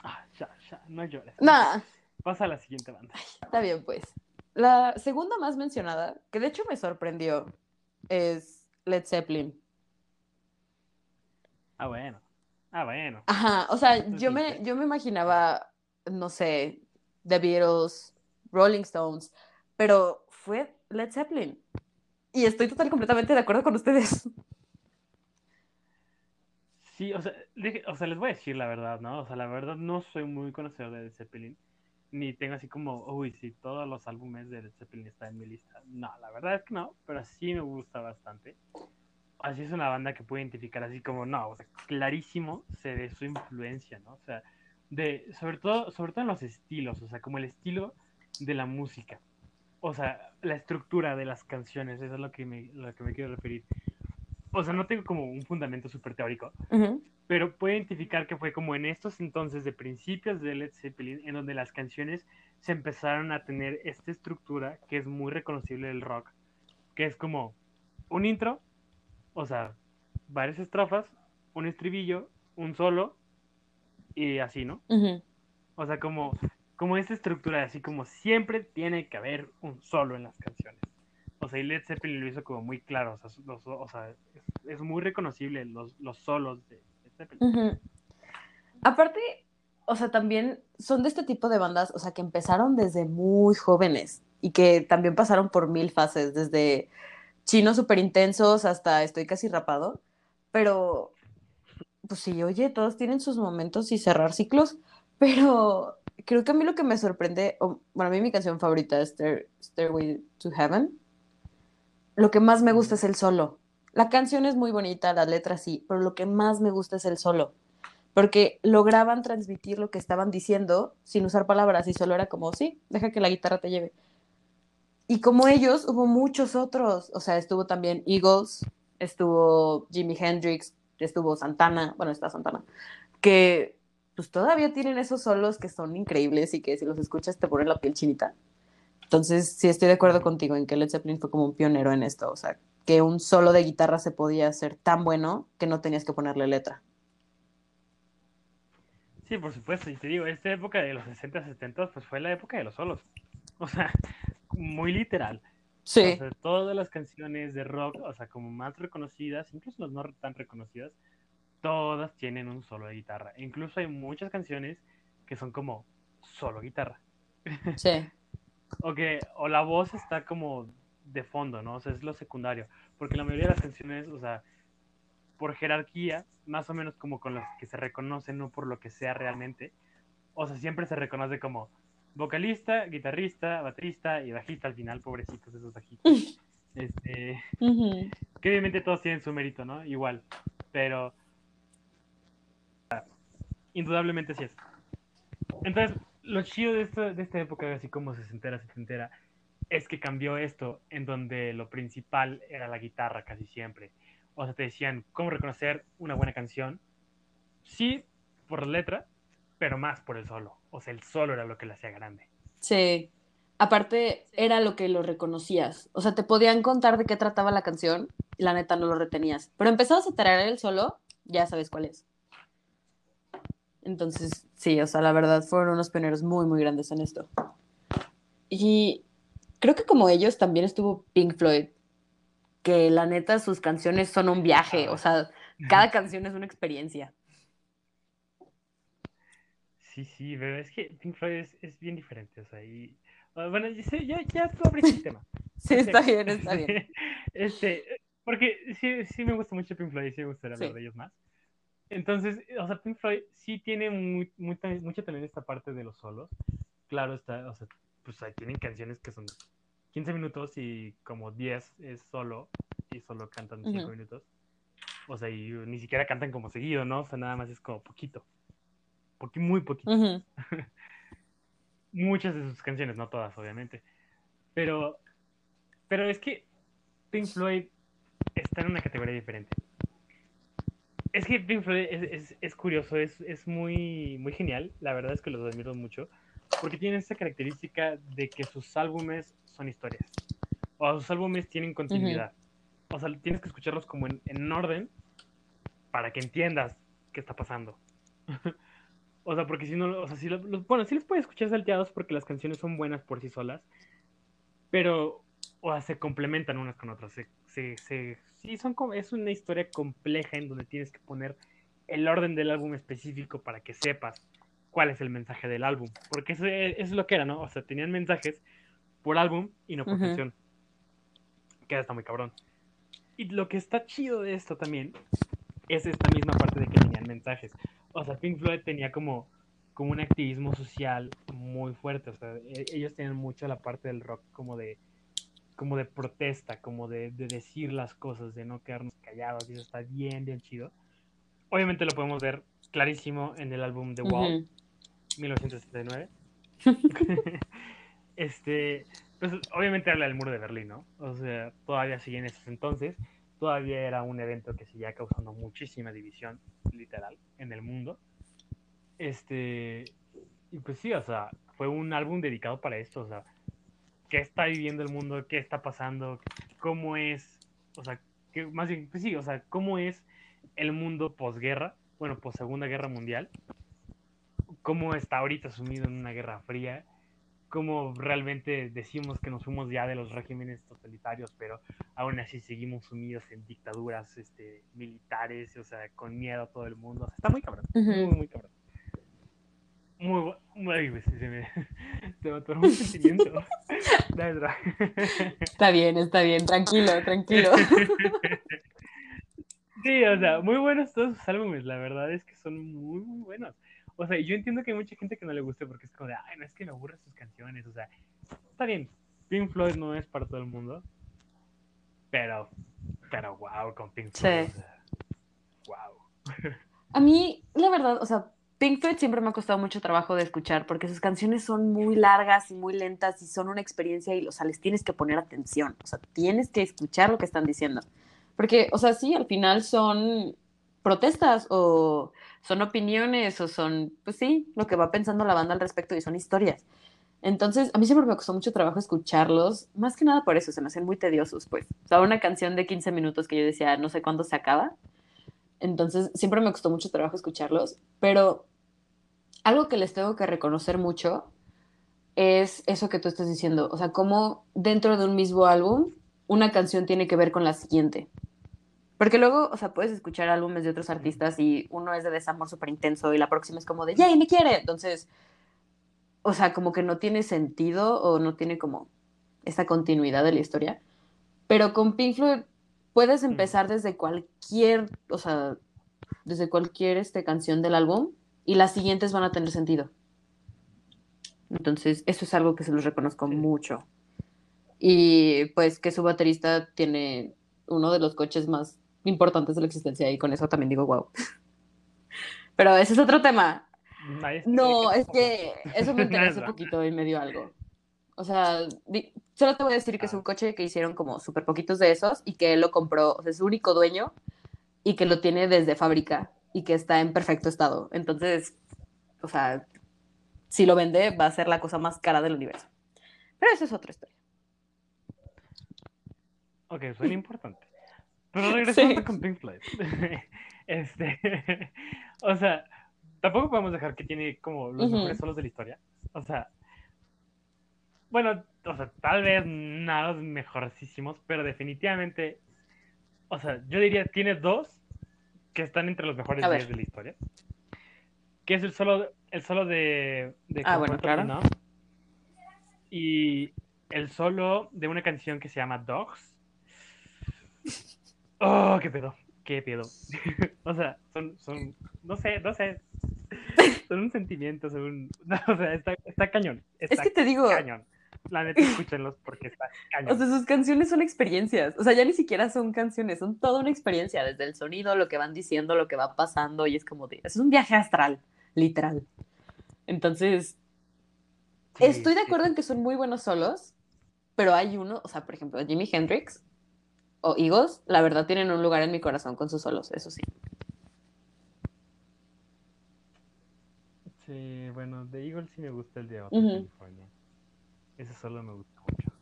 Ah, ya, ya, no llores. Nah. Pasa a la siguiente banda. Está bien, pues. La segunda más mencionada, que de hecho me sorprendió, es Led Zeppelin. Ah, bueno. Ah, bueno. Ajá, o sea, yo me, yo me imaginaba, no sé, The Beatles, Rolling Stones, pero fue Led Zeppelin. Y estoy total completamente de acuerdo con ustedes. Sí, o sea, o sea, les voy a decir la verdad, ¿no? O sea, la verdad no soy muy conocedor de Led Zeppelin. Ni tengo así como, uy, sí, todos los álbumes de Led Zeppelin están en mi lista. No, la verdad es que no, pero sí me gusta bastante. Así es una banda que puedo identificar así como, no, o sea, clarísimo se ve su influencia, ¿no? O sea, de, sobre todo, sobre todo en los estilos, o sea, como el estilo de la música. O sea, la estructura de las canciones, eso es lo que me, lo que me quiero referir. O sea, no tengo como un fundamento súper teórico, pero puedo identificar que fue como en estos entonces de principios de Led Zeppelin, en donde las canciones se empezaron a tener esta estructura que es muy reconocible del rock, que es como un intro, o sea, varias estrofas, un estribillo, un solo, y así, ¿no? O sea, como, como esta estructura, así como siempre tiene que haber un solo en las canciones. O sea, y Led Zeppelin lo hizo como muy claro, o sea, los- o sea, es, es muy reconocible los, los solos de Led Zeppelin. Ujú. Aparte, o sea, también son de este tipo de bandas, o sea, que empezaron desde muy jóvenes y que también pasaron por mil fases, desde chinos súper intensos hasta estoy casi rapado, pero pues sí, oye, todos tienen sus momentos y cerrar ciclos, pero creo que a mí lo que me sorprende, o, bueno, a mí mi canción favorita es Stair- Stairway to Heaven, lo que más me gusta es el solo. La canción es muy bonita, las letras sí, pero lo que más me gusta es el solo porque lograban transmitir lo que estaban diciendo sin usar palabras y solo era como, sí, deja que la guitarra te lleve. Y como ellos, hubo muchos otros, o sea, estuvo también Eagles, estuvo Jimi Hendrix, estuvo Santana, bueno, está Santana, que pues todavía tienen esos solos que son increíbles y que si los escuchas te ponen la piel chinita. Entonces, sí estoy de acuerdo contigo en que Led Zeppelin fue como un pionero en esto, o sea, que un solo de guitarra se podía hacer tan bueno que no tenías que ponerle letra. Sí, por supuesto, y te digo, esta época de los 60, 70, pues fue la época de los solos. O sea, muy literal. Sí. O sea, todas las canciones de rock, o sea, como más reconocidas, incluso las no tan reconocidas, todas tienen un solo de guitarra. Incluso hay muchas canciones que son como solo guitarra. Sí. O que, o la voz está como de fondo, ¿no? O sea, es lo secundario. Porque la mayoría de las canciones, o sea, por jerarquía, más o menos como con las que se reconocen, no por lo que sea realmente. O sea, siempre se reconoce como vocalista, guitarrista, baterista y bajista al final, pobrecitos esos bajitos. Este, que obviamente todos tienen su mérito, ¿no? Igual. Pero indudablemente sí es. Entonces, lo chido de, esto, de esta época, así como sesentera, setentera, es que cambió esto en donde lo principal era la guitarra casi siempre. O sea, te decían cómo reconocer una buena canción. Sí, por la letra, pero más por el solo. O sea, el solo era lo que la hacía grande. Sí. Aparte, era lo que lo reconocías. O sea, te podían contar de qué trataba la canción y la neta no lo retenías. Pero empezabas a traer el solo, ya sabes cuál es. Entonces, sí, o sea, la verdad fueron unos pioneros muy, muy grandes en esto. Y creo que como ellos también estuvo Pink Floyd, que la neta sus canciones son un viaje, o sea, cada canción es una experiencia. Sí, sí, pero es que Pink Floyd es, bien diferente, o sea, y... Ah, bueno, ya, ya tú abres el tema. sí, está bien, está bien. Este, porque sí, sí me gusta mucho Pink Floyd sí me gustaría hablar de ellos más. Entonces, o sea, Pink Floyd sí tiene muy, mucho también esta parte de los solos. Claro, está, o sea, pues ahí tienen canciones que son 15 minutos y como 10 es solo y solo cantan 5 minutos. O sea, y ni siquiera cantan como seguido, ¿no? O sea, nada más es como poquito. Porque muy poquito. Muchas de sus canciones, no todas, obviamente. Pero, pero es que Pink Floyd está en una categoría diferente. Es que Pink Floyd es, curioso, es, es, muy, muy genial. La verdad es que los admiro mucho. Porque tienen esa característica de que sus álbumes son historias. O sus álbumes tienen continuidad. O sea, tienes que escucharlos como en, en orden para que entiendas qué está pasando. o sea, porque si no, o sea, si bueno, sí les puedes escuchar salteados porque las canciones son buenas por sí solas. Pero, o sea, se complementan unas con otras. Se, se, se, sí, son como, es una historia compleja en donde tienes que poner el orden del álbum específico para que sepas cuál es el mensaje del álbum. Porque eso, es lo que era, ¿no? O sea, tenían mensajes por álbum y no por canción. Queda está muy cabrón. Y lo que está chido de esto también es esta misma parte de que tenían mensajes. O sea, Pink Floyd tenía como, como un activismo social muy fuerte. O sea, e, ellos tenían mucho la parte del rock como de como de protesta, como de, decir las cosas, de no quedarnos callados, y eso está bien, bien chido. Obviamente lo podemos ver clarísimo en el álbum The Wall, 1979. este, pues obviamente habla del muro de Berlín, ¿no? O sea, todavía sigue en esos entonces, todavía era un evento que seguía causando muchísima división, literal, en el mundo. Este, y pues sí, o sea, fue un álbum dedicado para esto, o sea, qué está viviendo el mundo, qué está pasando, cómo es, o sea, que más bien, pues sí, o sea, cómo es el mundo posguerra, bueno, post Segunda Guerra Mundial, cómo está ahorita sumido en una guerra fría, cómo realmente decimos que nos fuimos ya de los regímenes totalitarios, pero aún así seguimos sumidos en dictaduras este, militares, o sea, con miedo a todo el mundo. O sea, está muy cabrón, muy, muy cabrón muy, muy se me, se me un sentimiento. está bien, está bien, tranquilo, tranquilo. Sí, o sea, muy buenos todos sus álbumes, la verdad es que son muy, muy buenos. O sea, yo entiendo que hay mucha gente que no le guste porque es como de, ay, no es que me aburren sus canciones, o sea, está bien, Pink Floyd no es para todo el mundo, pero, pero wow, con Pink Floyd, sí. wow. A mí, la verdad, o sea, Pink Floyd siempre me ha costado mucho trabajo de escuchar porque sus canciones son muy largas y muy lentas y son una experiencia y, o sea, les tienes que poner atención, o sea, tienes que escuchar lo que están diciendo. Porque, o sea, sí, al final son protestas o son opiniones o son, pues sí, lo que va pensando la banda al respecto y son historias. Entonces, a mí siempre me costó mucho trabajo escucharlos, más que nada por eso, se me hacen muy tediosos, pues. O sea, una canción de 15 minutos que yo decía, no sé cuándo se acaba. Entonces, siempre me costó mucho trabajo escucharlos, pero algo que les tengo que reconocer mucho es eso que tú estás diciendo, o sea, cómo dentro de un mismo álbum una canción tiene que ver con la siguiente. Porque luego, o sea, puedes escuchar álbumes de otros artistas y uno es de desamor súper intenso y la próxima es como de, ¡yay, me quiere! Entonces, o sea, como que no tiene sentido o no tiene como esa continuidad de la historia. Pero con Pink Floyd puedes empezar desde cualquier, o sea, desde cualquier este, canción del álbum y las siguientes van a tener sentido. Entonces, eso es algo que se los reconozco mucho. Y pues que su baterista tiene uno de los coches más importantes de la existencia y con eso también digo wow. Pero ese es otro tema. No, es que eso me enteré hace poquito y me dio algo. O sea, solo te voy a decir que es un coche que hicieron como súper poquitos de esos y que él lo compró, o sea, es su único dueño y que lo tiene desde fábrica y que está en perfecto estado. Entonces, o sea, si lo vende va a ser la cosa más cara del universo. Pero eso es otra historia. Ok, suena importante. Pero regresando con Pink Floyd. este, o sea, tampoco podemos dejar que tiene como los mejores solos de la historia. O sea, bueno, o sea, tal vez nada mejorcísimos, pero definitivamente, o sea, yo diría tiene dos que están entre los mejores días de la historia. Que es el solo, el solo de, de ah, bueno, claro. Y el solo de una canción que se llama Dogs. Oh, qué pedo, qué pedo. o sea, son, son, no sé, no sé. Son un sentimiento, son un... o sea, está, está cañón. Está es que te digo, cañón. La neta, escúchenlos porque está cañón. O sea, sus canciones son experiencias. O sea, ya ni siquiera son canciones, son toda una experiencia, desde el sonido, lo que van diciendo, lo que va pasando, y es como de, es un viaje astral, literal. Entonces, estoy de acuerdo en que son muy buenos solos, pero hay uno, o sea, por ejemplo, Jimi Hendrix o Eagles, la verdad tienen un lugar en mi corazón con sus solos, eso sí. Sí, bueno, de Eagles sí me gusta el de California. Ese solo me gusta mucho.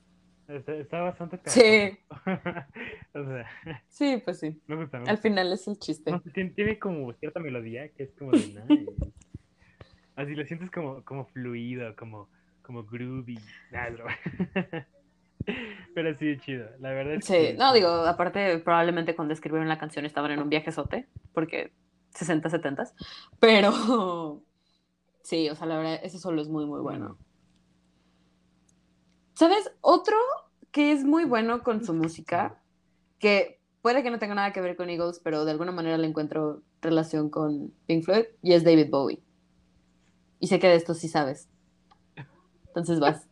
Está, bastante Sí. o sea, sí, pues sí. Me gusta, Al final es el chiste. tiene, como cierta melodía que es como de nada. Así lo sientes como, como fluido, como, como groovy. Pero sí, chido. La verdad es Sí, no, digo, aparte, probablemente cuando escribieron la canción estaban en un viaje sote, porque 60, 70. Pero sí, o sea, la verdad, ese solo es muy, muy bueno. ¿Sabes? Otro que es muy bueno con su música, que puede que no tenga nada que ver con Eagles, pero de alguna manera le encuentro relación con Pink Floyd, y es David Bowie. Y sé que de esto sí sabes. Entonces vas.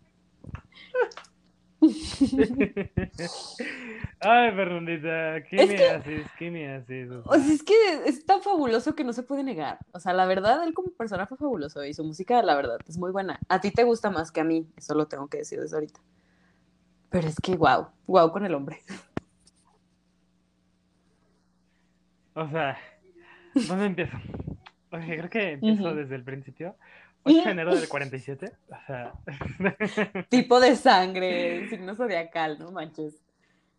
Ay, Fernandita, ¿qué me haces? ¿Qué me haces? O sea, es que es tan fabuloso que no se puede negar. O sea, la verdad, él como persona fue fabuloso y su música, la verdad, es muy buena. A ti te gusta más que a mí, eso lo tengo que decir desde ahorita. Pero es que, wow, wow con el hombre. O sea, ¿dónde empiezo? creo que empiezo desde el principio. 8 de enero del 47. O sea. tipo de sangre, signo zodiacal, no manches.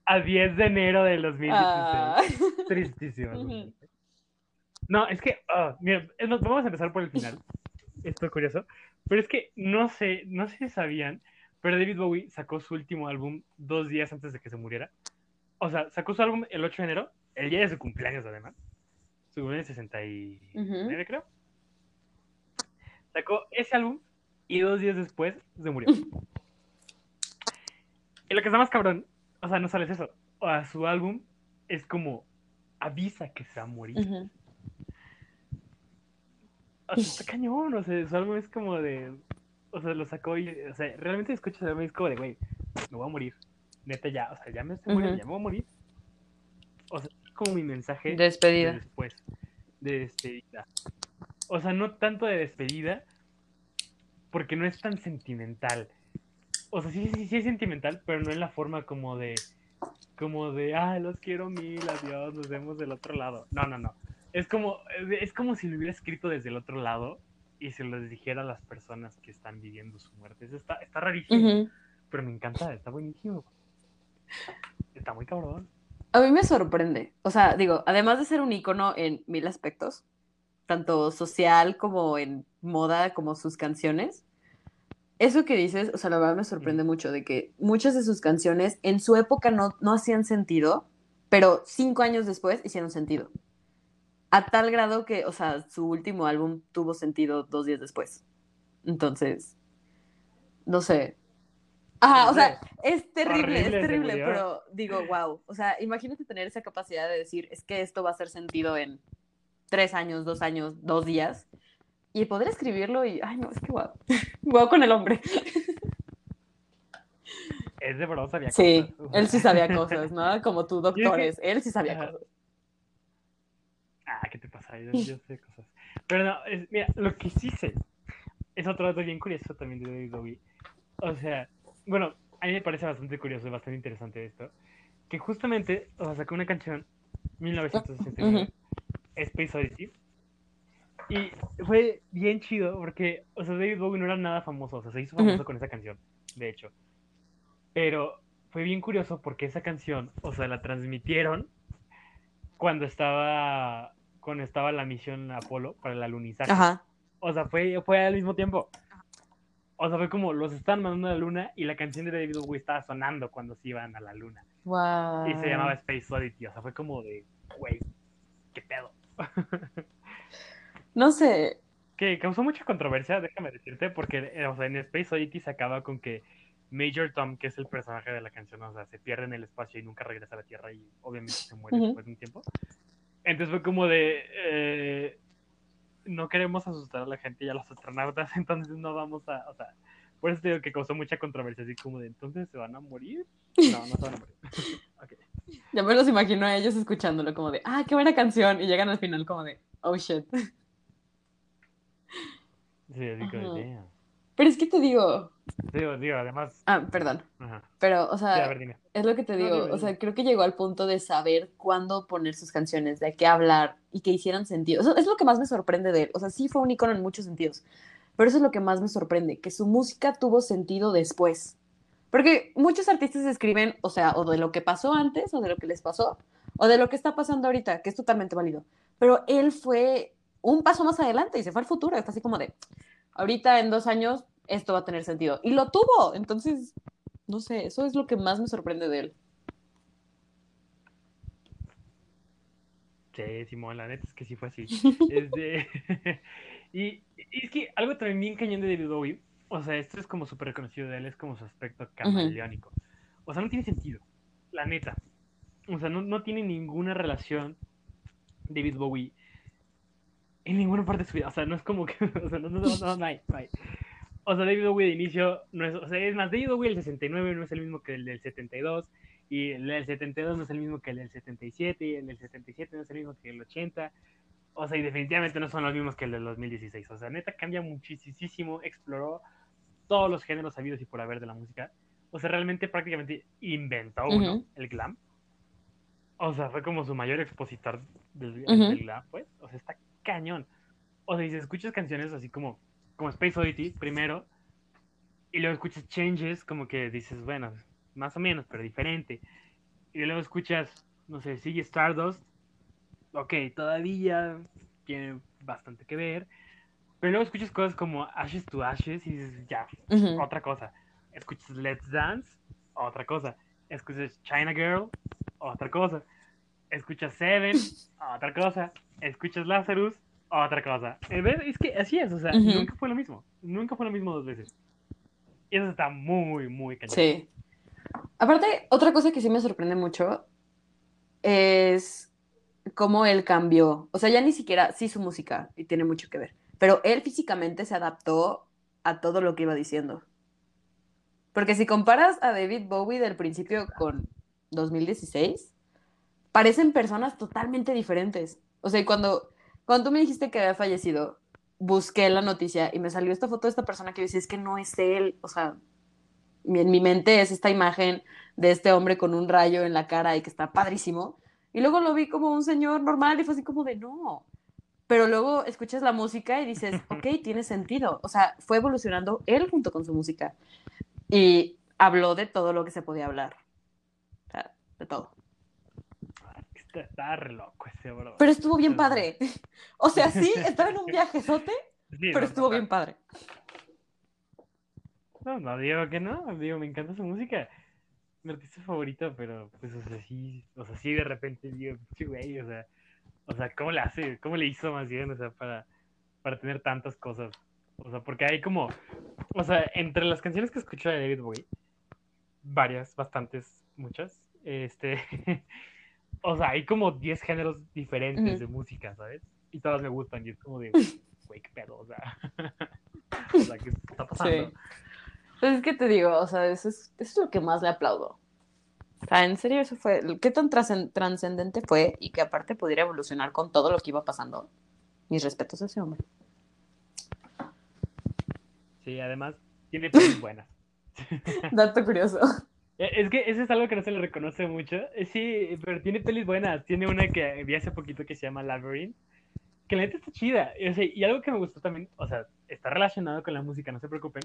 A 10 de enero del 2016. Ah. Tristísimo. No, es que, oh, mira, vamos a empezar por el final. Esto es curioso. Pero es que no sé, no sé si sabían, pero David Bowie sacó su último álbum dos días antes de que se muriera. O sea, sacó su álbum el 8 de enero, el día de su cumpleaños además. Su cumpleaños 69, creo. Sacó ese álbum y dos días después se murió. y lo que está más cabrón, o sea, no sales eso. O sea, su álbum es como avisa que se va a morir. O sea, está cañón, o sea, su álbum es como de. O sea, lo sacó y. O sea, realmente escuchas el álbum y es como de, güey, me voy a morir. Neta, ya, o sea, ya me estoy muriendo, ya me voy a morir. O sea, es como mi mensaje. Despedida. después. De despedida. O sea, no tanto de despedida, porque no es tan sentimental. O sea, sí, sí, sí es sentimental, pero no en la forma como de, como de, ah, los quiero mil, adiós, nos vemos del otro lado. No, no, no. Es como, es como si lo hubiera escrito desde el otro lado y se lo dijera a las personas que están viviendo su muerte. está, está rarísimo, pero me encanta, está buenísimo. Está muy cabrón. A mí me sorprende. O sea, digo, además de ser un icono en mil aspectos, tanto social como en moda, como sus canciones. Eso que dices, o sea, la verdad me sorprende mucho de que muchas de sus canciones en su época no, no hacían sentido, pero cinco años después hicieron sentido. A tal grado que, o sea, su último álbum tuvo sentido dos días después. Entonces, no sé. Ajá, o sea, es terrible, es terrible, pero digo, wow. O sea, imagínate tener esa capacidad de decir, es que esto va a hacer sentido en tres años, dos años, dos días, y poder escribirlo y, ay, no, es que guau, guau con el hombre. Es de verdad sabía cosas. Sí, él sí sabía cosas, ¿no? Como tú, doctores, él sí sabía cosas. Ah, ¿qué te pasa? Yo, sé cosas. Pero no, mira, lo que sí sé es otro dato bien curioso también de David Bowie. O sea, bueno, a mí me parece bastante curioso, bastante interesante esto, que justamente, o sea, sacó una canción, 1969, Space Odyssey. Y fue bien chido porque, o sea, David Bowie no era nada famoso, o sea, se hizo famoso con esa canción, de hecho. Pero fue bien curioso porque esa canción, o sea, la transmitieron cuando estaba cuando estaba la misión Apolo para el alunizaje. Ajá. O sea, fue, fue al mismo tiempo. O sea, fue como los están mandando a la luna y la canción de David Bowie estaba sonando cuando se iban a la luna. Wow. Y se llamaba Space Oddity. O sea, fue como de, güey, qué pedo. No sé. que causó mucha controversia, déjame decirte, porque eh, o sea, en Space Oddity se acaba con que Major Tom, que es el personaje de la canción, o sea, se pierde en el espacio y nunca regresa a la Tierra y obviamente se muere Ujú. después de un tiempo. Entonces fue como de, eh, no queremos asustar a la gente y a los astronautas, entonces no vamos a, o sea, por eso te digo que causó mucha controversia, así como de, entonces se van a morir. No, no se van a morir. Ok. Ya me los imagino a ellos escuchándolo como de, ah, qué buena canción. Y llegan al final como de, oh shit. Sí. Pero es que te digo. Digo, digo, además, Ah, perdón. ajá. Pero, o Sí, sea, ver, es lo que te No, digo. dime, O sea, creo que llegó al punto de saber cuándo poner sus canciones, de qué hablar y que hicieran sentido. Eso es lo que más me sorprende de él. O sea, sí fue un icono en muchos sentidos. Pero eso es lo que más me sorprende, que su música tuvo sentido después. Porque muchos artistas escriben, o sea, o de lo que pasó antes, o de lo que les pasó, o de lo que está pasando ahorita, que es totalmente válido. Pero él fue un paso más adelante y se fue al futuro. Está así como de, ahorita en dos años esto va a tener sentido. Y lo tuvo. Entonces, no sé, eso es lo que más me sorprende de él. Sí, Simón, la neta es que sí fue así. Este, y, y es que algo también bien cañón de David Bowie, o sea, esto es como súper reconocido de él, es como su aspecto camaleónico. O sea, no tiene sentido, la neta. O sea, no, no tiene ninguna relación David Bowie en ninguna parte de su vida. O sea, no es como que, o sea, no, no, no, no, no hay, no hay. O sea, David Bowie de inicio, no es, o sea, es más, David Bowie del 69 no es el mismo que el del 72, y el del 72 no es el mismo que el del 77, y el del 77 no es el mismo que el 80. O sea, y definitivamente no son los mismos que el del 2016. O sea, neta cambia muchísimo, exploró todos los géneros sabidos y por haber de la música. O sea, realmente prácticamente inventó uno, el glam. O sea, fue como su mayor expositor del, glam, pues. O sea, está cañón. O sea, y si escuchas canciones así como, como Space Oddity primero, y luego escuchas Changes, como que dices, bueno, más o menos, pero diferente. Y luego escuchas, no sé, sigue Stardust, ok, todavía tiene bastante que ver. Pero luego escuchas cosas como Ashes to Ashes y dices, ya, otra cosa. Escuchas Let's Dance, otra cosa. Escuchas China Girl, otra cosa. Escuchas Seven, otra cosa. Escuchas Lazarus, otra cosa. Eh. Es que así es, o sea, nunca fue lo mismo. Nunca fue lo mismo dos veces. Y eso está muy, muy cañón. Sí. Aparte, otra cosa que sí me sorprende mucho es cómo él cambió. O sea, ya ni siquiera, sí su música, y tiene mucho que ver, pero él físicamente se adaptó a todo lo que iba diciendo. Porque si comparas a David Bowie del principio con 2016, parecen personas totalmente diferentes. O sea, cuando, cuando tú me dijiste que había fallecido, busqué la noticia y me salió esta foto de esta persona que yo decía, es que no es él. O sea, en mi mente es esta imagen de este hombre con un rayo en la cara y que está padrísimo. Y luego lo vi como un señor normal y fue así como de no. Pero luego escuchas la música y dices, ok, tiene sentido. O sea, fue evolucionando él junto con su música. Y habló de todo lo que se podía hablar. O sea, de todo. Está, está re loco ese, bro. Pero estuvo bien padre. O sea, sí, estaba en un viajezote, Sí, pero no, estuvo no, bien padre. No, no digo que no, digo, me encanta su música. Mi artista favorito, pero pues, o sea, sí, o sea, sí de repente digo, "Pinche güey, o sea, o sea, ¿cómo le hace? ¿Cómo le hizo más bien? O sea, para, para tener tantas cosas. O sea, porque hay como, o sea, entre las canciones que escucho de David Bowie, varias, bastantes, muchas, este, o sea, hay como 10 géneros diferentes de música, ¿sabes? Y todas me gustan, y es como de, güey, qué pedo, o sea, o sea, ¿qué está pasando? Sí. Pues es que te digo, o sea, eso es, eso es lo que más le aplaudo. O sea, en serio, eso fue, qué tan trascen- trascendente fue y que aparte pudiera evolucionar con todo lo que iba pasando. Mis respetos a ese hombre. Sí, además tiene pelis buenas. Dato curioso. Eh, Es que eso es algo que no se le reconoce mucho. Eh, Sí, pero tiene pelis buenas. Tiene una que vi hace poquito que se llama Labyrinth, que la neta está chida. Y, o sea, y algo que me gustó también, o sea, está relacionado con la música, no se preocupen,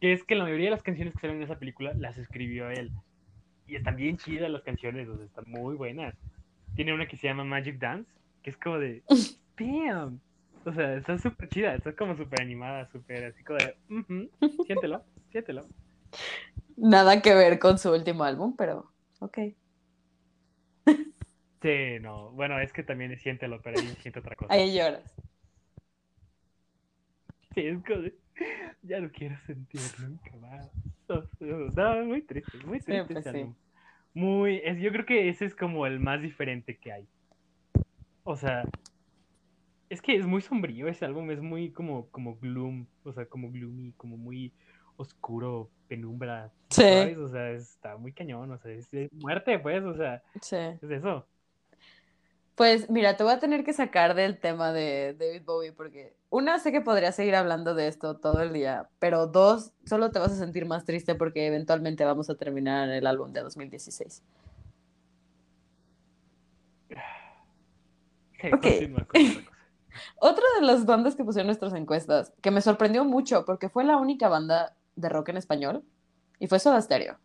que es que la mayoría de las canciones que salen en esa película las escribió él. Y están bien chidas las canciones, o sea, están muy buenas. tiene una que se llama Magic Dance, que es como de, damn. O sea, está súper chida, está como súper animada, súper así como de, "Ujú, siéntelo, siéntelo. Nada que ver con su último álbum, pero ok. Sí, no, bueno, es que también es siéntelo, pero ahí siento otra cosa. Ahí lloras. Sí, es como de, ya no quiero sentir nunca más. No, muy triste, muy triste pues ese sí. álbum. Muy, es, yo creo que ese es como el más diferente que hay. O sea, es que es muy sombrío ese álbum, es muy como, como gloom, o sea, como gloomy, como muy oscuro, penumbra. Sí. ¿sabes? O sea, está muy cañón, o sea, es, es muerte, pues, o sea, Sí. es eso. Pues mira, te voy a tener que sacar del tema de David Bowie porque una, sé que podría seguir hablando de esto todo el día, pero dos, solo te vas a sentir más triste porque eventualmente vamos a terminar el álbum de 2016. Sí, Ok. continúa con otra cosa. Otra de las bandas que pusieron nuestras encuestas, que me sorprendió mucho porque fue la única banda de rock en español, y fue Soda Stereo.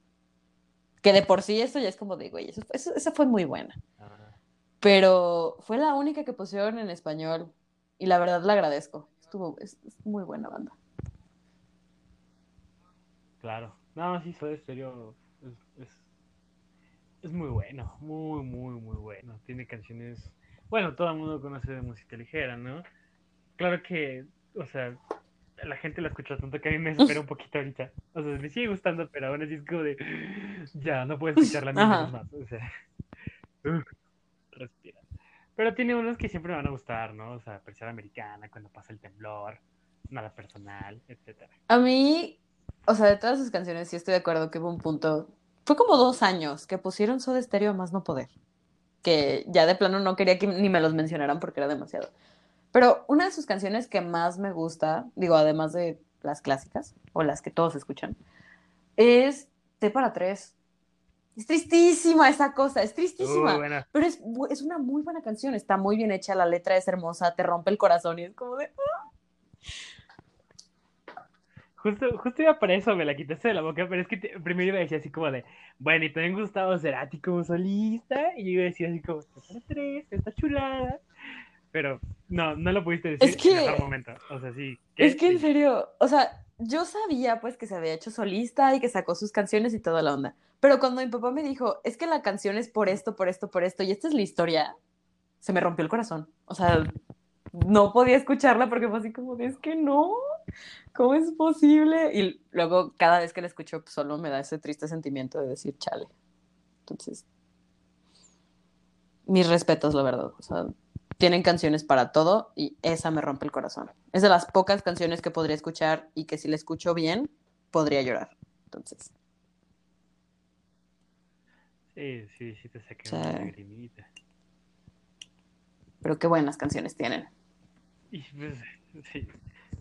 Que de por sí eso ya es como de, güey, eso, eso- esa fue muy buena. Ah, Pero fue la única que pusieron en español, y la verdad la agradezco. Estuvo, es, es muy buena banda. Claro. No, sí, Soda Stereo es, es, es muy bueno, muy, muy, muy bueno. Tiene canciones, bueno, todo el mundo conoce de música ligera, ¿no? Claro que, o sea, la gente la escucha tanto que a mí me espera un poquito ahorita. O sea, me sigue gustando, pero aún así es como de, ya, no puedo escucharla veces más. O sea, respira. Pero tiene unos que siempre me van a gustar, ¿no? O sea, Persiana Americana, Cuando pasa el temblor, Nada personal, etcétera. A mí, o sea, de todas sus canciones, sí estoy de acuerdo que hubo un punto. Fue como dos años que pusieron Soda Stereo a más no poder. Que ya de plano no quería que ni me los mencionaran porque era demasiado. Pero una de sus canciones que más me gusta, digo, además de las clásicas, o las que todos escuchan, es T para tres. Es tristísima esa cosa, es tristísima. Uh, Pero es, es una muy buena canción, está muy bien hecha, la letra es hermosa, te rompe el corazón y es como de... Justo, justo iba para eso, me la quitaste de la boca, pero es que te- primero iba a decir así como de, bueno, y también Gustavo Cerati como solista, y yo iba a decir así como, "Está tres, está chulada, pero no, no lo pudiste decir Es que- en momento, o sea, sí. ¿qué? Es que en serio, o sea, yo sabía pues que se había hecho solista y que sacó sus canciones y toda la onda. Pero cuando mi papá me dijo, es que la canción es por esto, por esto, por esto, y esta es la historia, se me rompió el corazón. O sea, no podía escucharla porque fue así como, es que no, ¿cómo es posible? Y luego cada vez que la escucho, pues, solo me da ese triste sentimiento de decir, chale. Entonces, mis respetos, la verdad. O sea, tienen canciones para todo y esa me rompe el corazón. Es de las pocas canciones que podría escuchar y que si la escucho bien, podría llorar. Entonces, Sí, sí, sí te saqué Sí. una lagrimita. pero qué buenas canciones tienen. Y pues, sí,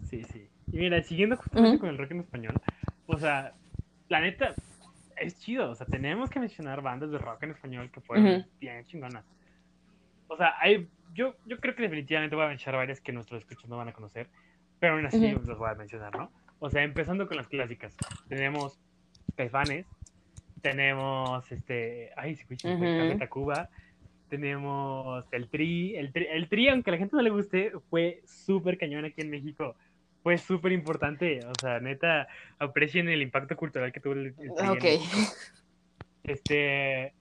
sí, sí. Y mira, siguiendo justamente con el rock en español, o sea, la neta, es chido, o sea, tenemos que mencionar bandas de rock en español que fueron Ujú. bien chingonas. O sea, hay, yo, yo creo que definitivamente voy a mencionar varias que nuestros escuchas no van a conocer, pero aún así los voy a mencionar, ¿no? O sea, empezando con las clásicas. Tenemos Caifanes, tenemos, este, ay, se Ujú. Café Tacuba, tenemos el Tri, el Tri, el Tri, aunque a la gente no le guste, fue súper cañón aquí en México. Fue súper importante, o sea, neta, aprecien el impacto cultural que tuvo el, Tri en Ok. Este.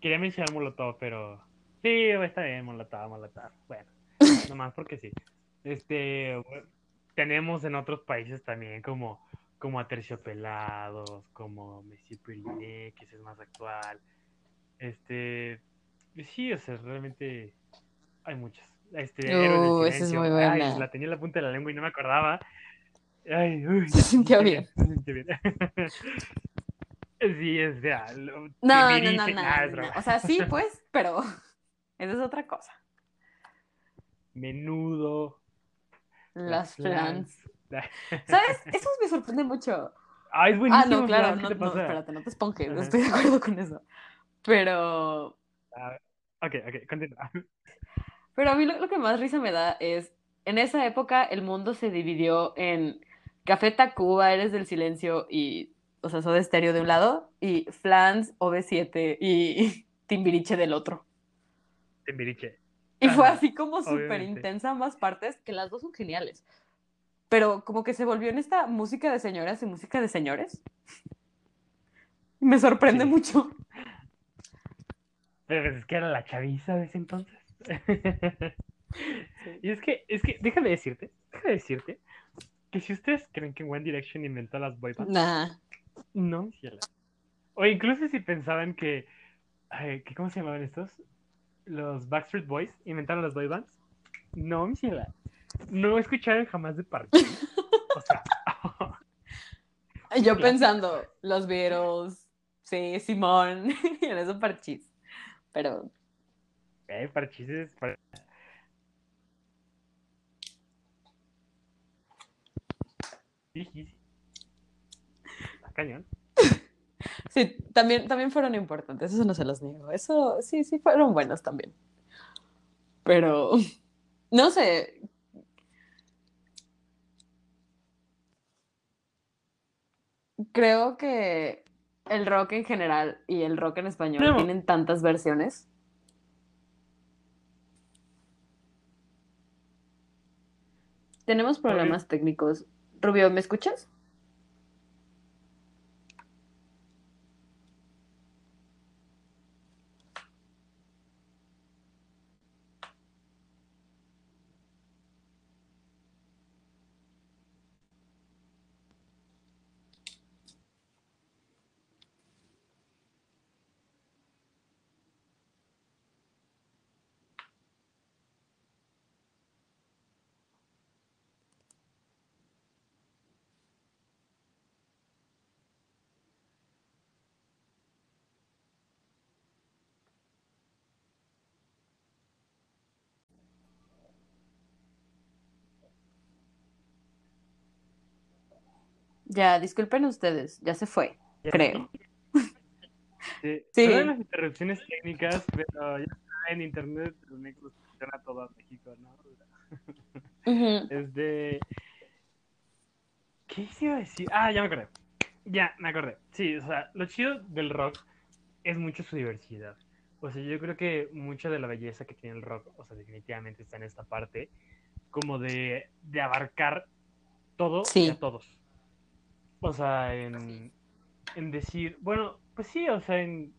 Quería mencionar Molotov, pero. Sí, está bien, Molotov, Molotov. Bueno, nomás porque sí. Este. bueno, tenemos en otros países también, como, como Aterciopelados, como Messi Periné, que ese es más actual. Este. Sí, o sea, realmente hay muchas. Este, Uh, esa es muy Ay, buena. la tenía en la punta de la lengua y no me acordaba. Ay, uy, Se sintió bien. se sintió bien. Sí, es de lo- No, no, no, no, es no. O sea, sí, pues, pero esa es otra cosa. Menudo. Las flans. flans. ¿Sabes? Eso me sorprende mucho. Ah, es Ah, buenísimo. no, claro, Flans, ¿qué no, no, espérate, no te esponjes, estoy de acuerdo con eso. Pero, Ah, ok, ok, continúa. pero a mí lo, lo que más risa me da es, en esa época el mundo se dividió en Café Tacuba, Eres del Silencio y, o sea, Soda Stereo de un lado, y Flans, OV7 y Timbiriche del otro. Timbiriche. Y fue así como súper intensa ambas partes, que las dos son geniales. Pero como que se volvió en esta música de señoras y música de señores. Me sorprende Sí. mucho. Pero pues es que era la chaviza de ese entonces. y es que, es que, déjame decirte, déjame decirte que si ustedes creen que One Direction inventó las boy bands, Nah. no, mi ciela. O incluso si pensaban que, ay, que, ¿cómo se llamaban estos? Los Backstreet Boys inventaron las boy bands. No, mi ciela. No escucharon jamás de parte. O sea, Yo pensando, los Beatles, sí, Simón, y en eso parchís. Pero eh, parchices, par- Sí, sí, sí. Está cañón. sí, también, también fueron importantes, eso no se los niego. Eso sí, sí fueron buenos también. Pero, no sé. Creo que el rock en general y el rock en español No. tienen tantas versiones. Tenemos problemas técnicos. Rubio, ¿me escuchas? Ya, disculpen ustedes, ya se fue, Ya creo. Sí. Sí. Perdón las interrupciones técnicas, pero ya está en internet el negro funciona todo México, ¿no? Ujú. Este. ¿Qué se iba a decir? Ah, ya me acordé. Ya, me acordé. Sí, o sea, lo chido del rock es mucho su diversidad. O sea, yo creo que mucha de la belleza que tiene el rock, o sea, definitivamente está en esta parte, como de, de abarcar todo Sí. y a todos. O sea, en, en decir, bueno, pues sí, o sea, en...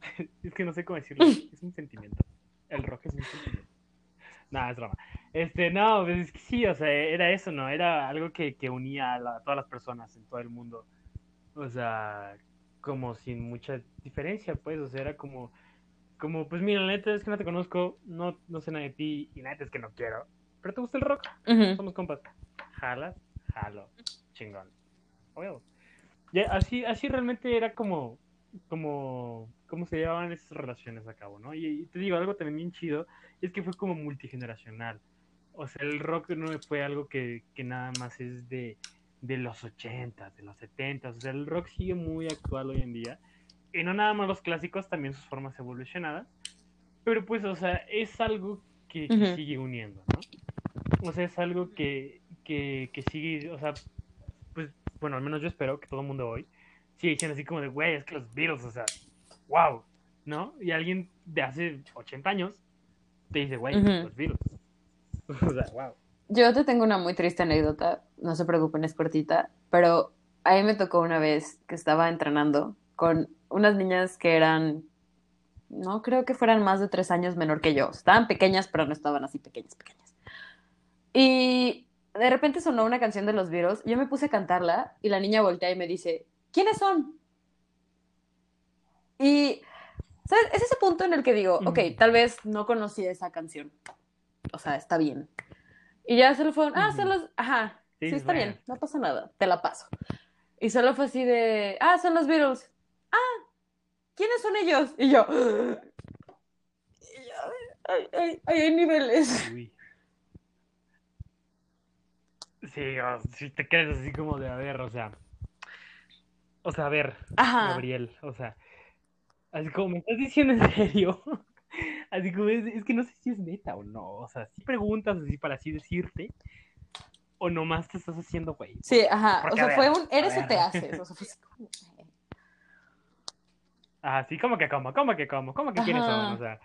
es que no sé cómo decirlo, es un sentimiento. El rock es un sentimiento. Nada, es broma. Este, no, pues es que sí, o sea, era eso, ¿no? Era algo que, que unía a, la- a todas las personas en todo el mundo. O sea, como sin mucha diferencia, pues, o sea, era como, como, pues mira, la neta es que no te conozco, no, no sé nada de ti, y la neta es que no quiero, pero te gusta el rock, somos compas. Jalas, jalo, chingón. Huevo. Ya, así, así realmente era como, como, cómo se llevaban esas relaciones a cabo, ¿no? Y, y te digo, algo también bien chido, es que fue como multigeneracional. O sea, el rock no fue algo que, que nada más es de, de los 80, de los 70, o sea, el rock sigue muy actual hoy en día. Y no nada más los clásicos, también sus formas evolucionadas. Pero pues, o sea, es algo que, que Ujú. sigue uniendo, ¿no? O sea, es algo que, que, que sigue, o sea, bueno, al menos yo espero que todo el mundo hoy siga diciendo así como de, güey, es que los Beatles, o sea, wow, ¿no? Y alguien de hace 80 años te dice, güey, Ujú. los Beatles. o sea, wow. Yo te tengo una muy triste anécdota, no se preocupen, es cortita, pero a mí me tocó una vez que estaba entrenando con unas niñas que eran, no creo que fueran más de tres años menor que yo. Estaban pequeñas, pero no estaban así pequeñas, pequeñas. Y de repente sonó una canción de los Beatles, yo me puse a cantarla y la niña voltea y me dice, ¿quiénes son? Y, ¿sabes? Es ese punto en el que digo, ok, tal vez no conocí esa canción. O sea, está bien. Y ya solo fueron, ah, son los, ajá, Sí, sí, está bueno. bien, no pasa nada, te la paso. Y solo fue así de, ah, son los Beatles. Ah, ¿quiénes son ellos? Y yo, y yo, ay, ay, ay, hay niveles. Uy. Sí, o- si te quedas así como de, a ver, o sea, o sea, a ver, Ajá. Gabriel, o sea, así como me estás diciendo en serio, así como es, es que no sé si es neta o no, o sea, si preguntas así para así decirte, o nomás te estás haciendo güey. Sí, ajá, o sea, fue un, eres o te haces. O sea, fue así como, Ah, sí, ¿cómo que cómo? ¿Cómo que cómo? ¿Cómo que quiénes son? Ajá. O sea,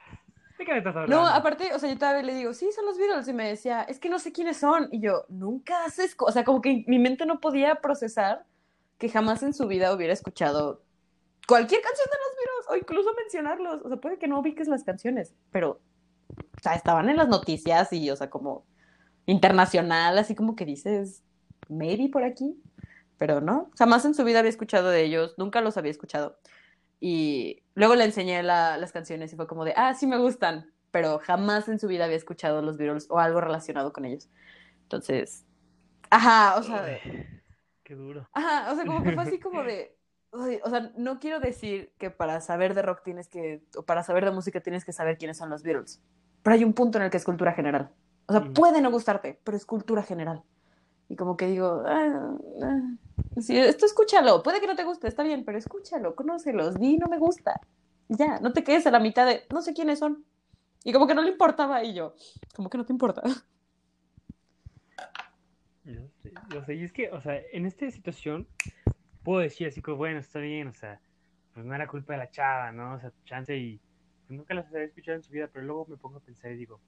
¿de qué me estás hablando? No, aparte, o sea, yo todavía le digo, sí, son los Beatles. Y me decía, es que no sé quiénes son. Y yo, nunca haces. co-". O sea, como que mi mente no podía procesar que jamás en su vida hubiera escuchado cualquier canción de los Beatles o incluso mencionarlos. O sea, puede que no ubiques las canciones, pero, o sea, estaban en las noticias y, o sea, como internacional, así como que dices, maybe por aquí. Pero no, jamás en su vida había escuchado de ellos, nunca los había escuchado. Y luego le enseñé la- las canciones y fue como de, ah, sí me gustan, pero jamás en su vida había escuchado los Beatles o algo relacionado con ellos. Entonces, ajá, o sea, Uy, qué duro. ajá, o sea, como que fue así como de, uy, o sea, no quiero decir que para saber de rock tienes que, o para saber de música tienes que saber quiénes son los Beatles, pero hay un punto en el que es cultura general. O sea, Ujú. puede no gustarte, pero es cultura general. Y como que digo, ah, ah, sí, esto escúchalo, puede que no te guste, está bien, pero escúchalo, conócelos, di no me gusta. Ya, no te quedes a la mitad de, no sé quiénes son. Y como que no le importaba y yo, como que no te importa. Yo sé, yo sé, y es que, o sea, en esta situación puedo decir así como, bueno, está bien, o sea, pues no era culpa de la chava, ¿no? O sea, chance y pues nunca las había escuchado en su vida, pero luego me pongo a pensar y digo,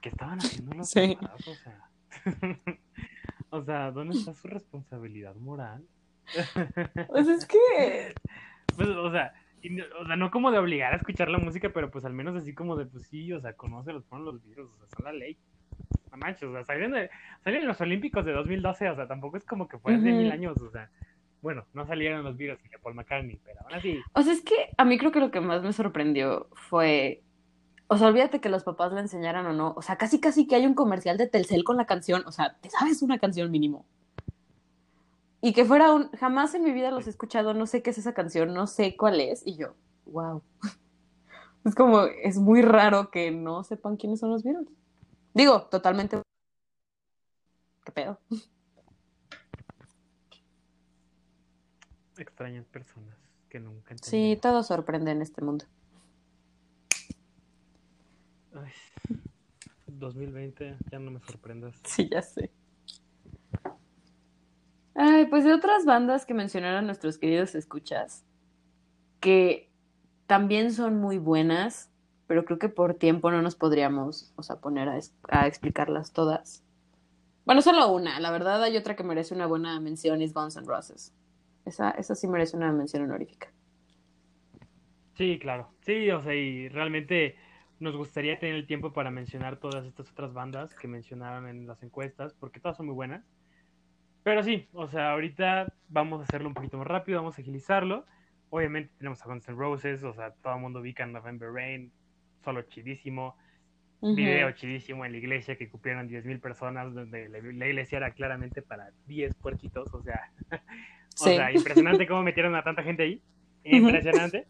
¿qué estaban haciendo los Sí. O sea, o sea, ¿dónde está su responsabilidad moral? Pues es que, Pues, o sea, y o sea, no como de obligar a escuchar la música, pero pues al menos así como de, pues sí, o sea, conoce los fueron los virus, o sea, son la ley. No manches, o sea, salieron, de, salieron en los Olímpicos de 2012, o sea, tampoco es como que fue hace mil años, o sea, bueno, no salieron los virus de Paul McCartney, pero aún así, o sea, es que a mí creo que lo que más me sorprendió fue, o sea, olvídate que los papás le enseñaran o no, o sea, casi casi que hay un comercial de Telcel con la canción, o sea, te sabes una canción mínimo. Y que fuera un, jamás en mi vida los he escuchado, no sé qué es esa canción, no sé cuál es, y yo, wow. Es como, es muy raro que no sepan quiénes son los Beatles. Digo, totalmente. ¿Qué pedo? extrañas personas que nunca Sí, entendí. todo sorprende en este mundo. 2020, ya no me sorprendas. Sí, ya sé. Ay, pues de otras bandas que mencionaron nuestros queridos escuchas, que también son muy buenas, pero creo que por tiempo no nos podríamos, o sea, poner a, explicarlas todas. Bueno, solo una, la verdad hay otra que merece una buena mención, es Guns N' Roses. Esa, esa sí merece una mención honorífica. Sí, claro. Sí, o sea, y realmente nos gustaría tener el tiempo para mencionar todas estas otras bandas que mencionaron en las encuestas, porque todas son muy buenas. Pero sí, o sea, ahorita vamos a hacerlo un poquito más rápido, vamos a agilizarlo. Obviamente tenemos a Guns N' Roses, o sea, todo el mundo ubica en November Rain, solo chidísimo. Ujú. Video chidísimo en la iglesia que cupieron 10.000 personas, donde la, iglesia era claramente para 10 puerquitos, o sea, o Sí. sea, impresionante cómo metieron a tanta gente ahí. Impresionante.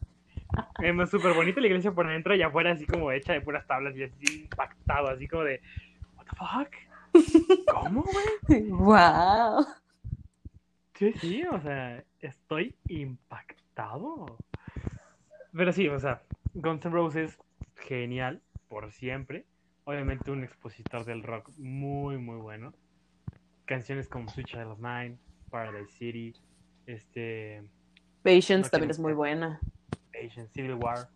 Es súper bonita la iglesia por dentro y afuera así como hecha de puras tablas y así impactado, así como de, what the fuck? ¿Cómo, güey? Wow. Sí, sí, o sea, estoy impactado. Pero sí, o sea, Guns N' Roses, genial, por siempre. Obviamente un expositor del rock muy, muy bueno. Canciones como Switch Child of Mine, Paradise City, este, Patience No también es muy buena. Asian Civil War.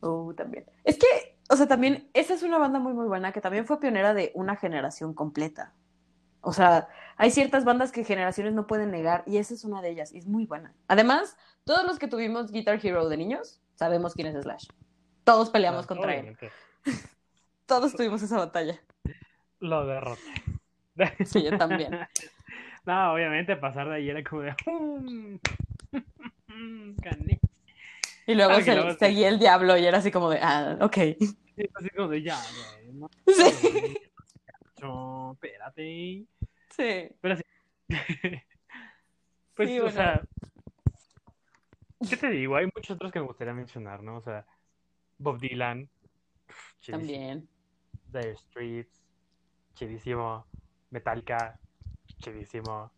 Uh, también. Es que, o sea, también, esa es una banda muy, muy buena que también fue pionera de una generación completa. O sea, hay ciertas bandas que generaciones no pueden negar y esa es una de ellas y es muy buena. Además, todos los que tuvimos Guitar Hero de niños sabemos quién es Slash. Todos peleamos Ah, contra él. Todos tuvimos esa batalla. Lo derroté. Sí, yo también. No, obviamente pasar de ahí era como de. "Mm, Gané. Y luego se- luego seguía el diablo y era así como de, ah, ok. Sí, así como de ya, güey. No, Sí. no, espérate. Sí. Pues, Sí, o bueno. sea, ¿qué te digo? Hay muchos otros que me gustaría mencionar, ¿no? O sea, Bob Dylan, pf, chidísimo. También. Dire Streets, chidísimo. Metallica, chidísimo.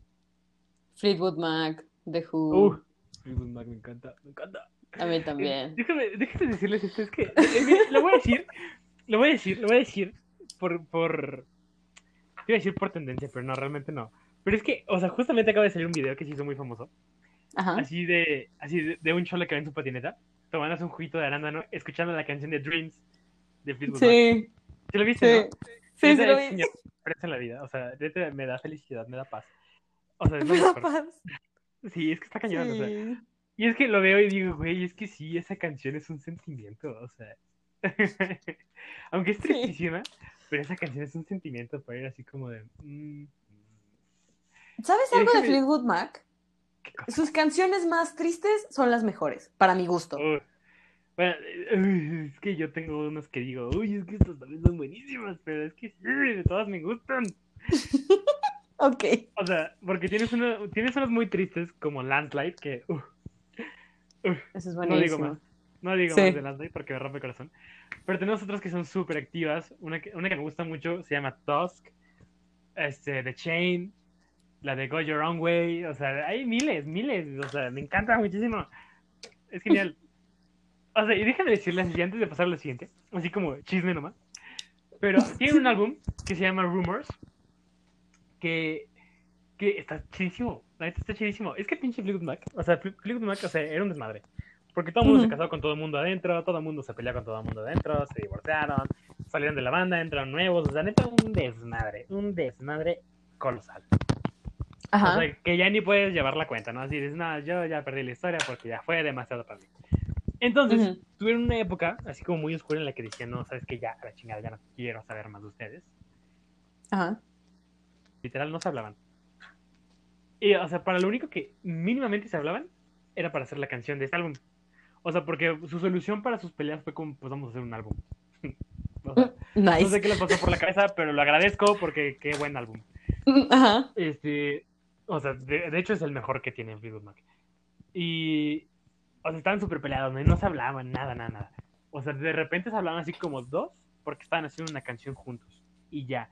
Fleetwood Mac, The Who, Uh, Fleetwood Mac me encanta, me encanta. A mí también. Eh, Déjame, déjame decirles esto, es que eh, mira, lo voy a decir, lo voy a decir, lo voy a decir por, por, te iba a decir por tendencia, pero no, realmente no. Pero es que, o sea, justamente acaba de salir un video que se hizo muy famoso, Ajá. así de así de, de un cholo que va en su patineta, tomándose un juguito de arándano, escuchando la canción de Dreams de Fleetwood Mac. Sí, ¿Sí lo viste, sí. no? Sí, Neta sí lo vi. en la vida, o sea, neta me da felicidad, me da paz. O sea, es Me da paz. Sí, es que está cañón, o sea. Y es que lo veo y digo, güey, es que sí, esa canción es un sentimiento, o sea. Aunque es Sí. tristísima, pero esa canción es un sentimiento para ir así como de. mm, ¿Sabes Y algo de Fleetwood Mac? Sus canciones más tristes son las mejores, para mi gusto. Uh, bueno, es que yo tengo unos que digo, uy, es que estas también son buenísimas, pero es que sí, de todas me gustan. Ok. O sea, porque tienes, uno, tienes unos muy tristes como Landslide, que. uh, Eso es no digo buenísimo. más. No digo Sí. más de Landslide porque me rompe el corazón. Pero tenemos otras que son súper activas. Una que, una que me gusta mucho se llama Tusk. Este, The Chain. La de Go Your Own Way. O sea, hay miles, miles. O sea, me encanta muchísimo. Es genial. O sea, y déjame decirles antes de pasar a lo siguiente. Así como chisme nomás. Pero tiene un álbum que se llama Rumors. Que, que está chidísimo. La neta está chidísimo. Es que pinche Fleetwood Mac. O sea, Fle- Fleetwood Mac, o sea, era un desmadre. Porque todo el mundo se casó con todo el mundo adentro, todo el mundo se peleó con todo el mundo adentro, se divorciaron, salieron de la banda, entraron nuevos, o sea, neta, un desmadre, un desmadre colosal. Ajá. O sea, que ya ni puedes llevar la cuenta, ¿no? Así dices, no, yo ya perdí la historia porque ya fue demasiado para mí. Entonces, tuvieron una época así como muy oscura en la que decían, no, sabes que ya, a la chingada, ya no quiero saber más de ustedes. Ajá. Literal, no se hablaban. Y, o sea, para lo único que mínimamente se hablaban era para hacer la canción de este álbum. O sea, porque su solución para sus peleas fue como, pues vamos a hacer un álbum. O sea, no sé Nice. qué les pasó por la cabeza, pero lo agradezco porque qué buen álbum. Ajá. Este, o sea, de, de hecho es el mejor que tiene Fleetwood Mac. Y, o sea, estaban súper peleados, ¿no? Y no se hablaban, nada, nada, nada. O sea, de repente se hablaban así como dos, porque estaban haciendo una canción juntos. Y ya.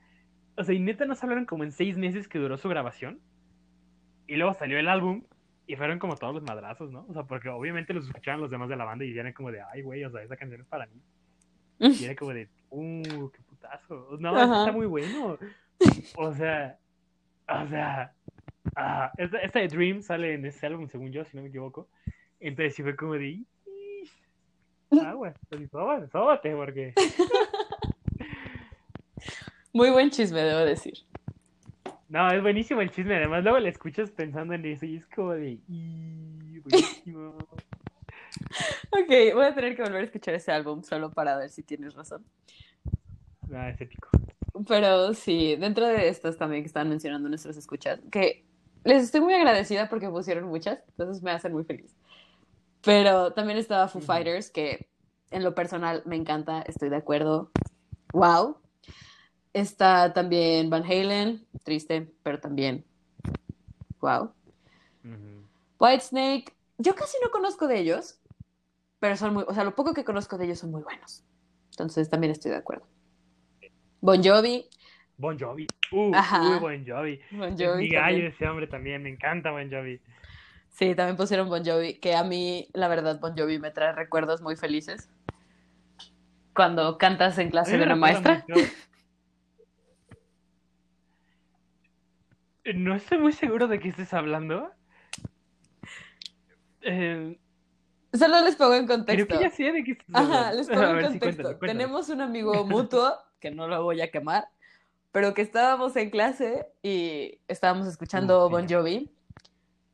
O sea, y neta no se hablaron como en seis meses que duró su grabación. Y luego salió el álbum. Y fueron como todos los madrazos, ¿no? O sea, porque obviamente los escuchaban los demás de la banda y eran como de, ay, güey, o sea, esa canción es para mí. Y era como de, uh, qué putazo. No, Ajá. está muy bueno. O sea, o sea, ah, esta, esta de Dream sale en ese álbum, según yo, si no me equivoco. Entonces sí fue como de, "Ish, agua, pues, sóbate, sóbate, porque Muy buen chisme, debo decir. No, es buenísimo el chisme. Además, luego le escuchas pensando en eso y es como de, "Y, buenísimo. Ok, voy a tener que volver a escuchar ese álbum solo para ver si tienes razón. Ah, es épico. Pero sí, dentro de estas también que estaban mencionando nuestras escuchas, que les estoy muy agradecida porque pusieron muchas, entonces me hacen muy feliz. Pero también estaba Foo. Fighters, que en lo personal me encanta, estoy de acuerdo. Wow. Está también Van Halen, triste, pero también. Wow. Ujú. Whitesnake, yo casi no conozco de ellos, pero son muy, o sea, lo poco que conozco de ellos son muy buenos. Entonces también estoy de acuerdo. Bon Jovi, Bon Jovi. Uh, Ajá. uh, Bon Jovi. Bon Jovi mi gallo ese hombre también, me encanta Bon Jovi. Sí, también pusieron Bon Jovi, que a mí, la verdad, Bon Jovi me trae recuerdos muy felices. Cuando cantas en clase de una maestra. mucho- No estoy muy seguro de qué estés hablando. Eh, Solo les pongo en creo contexto. que ya sé de qué estás Ajá, hablando. les A pongo en contexto. cuéntame, cuéntame. Tenemos un amigo mutuo, que no lo voy a quemar, pero que estábamos en clase y estábamos escuchando Bon. Jovi.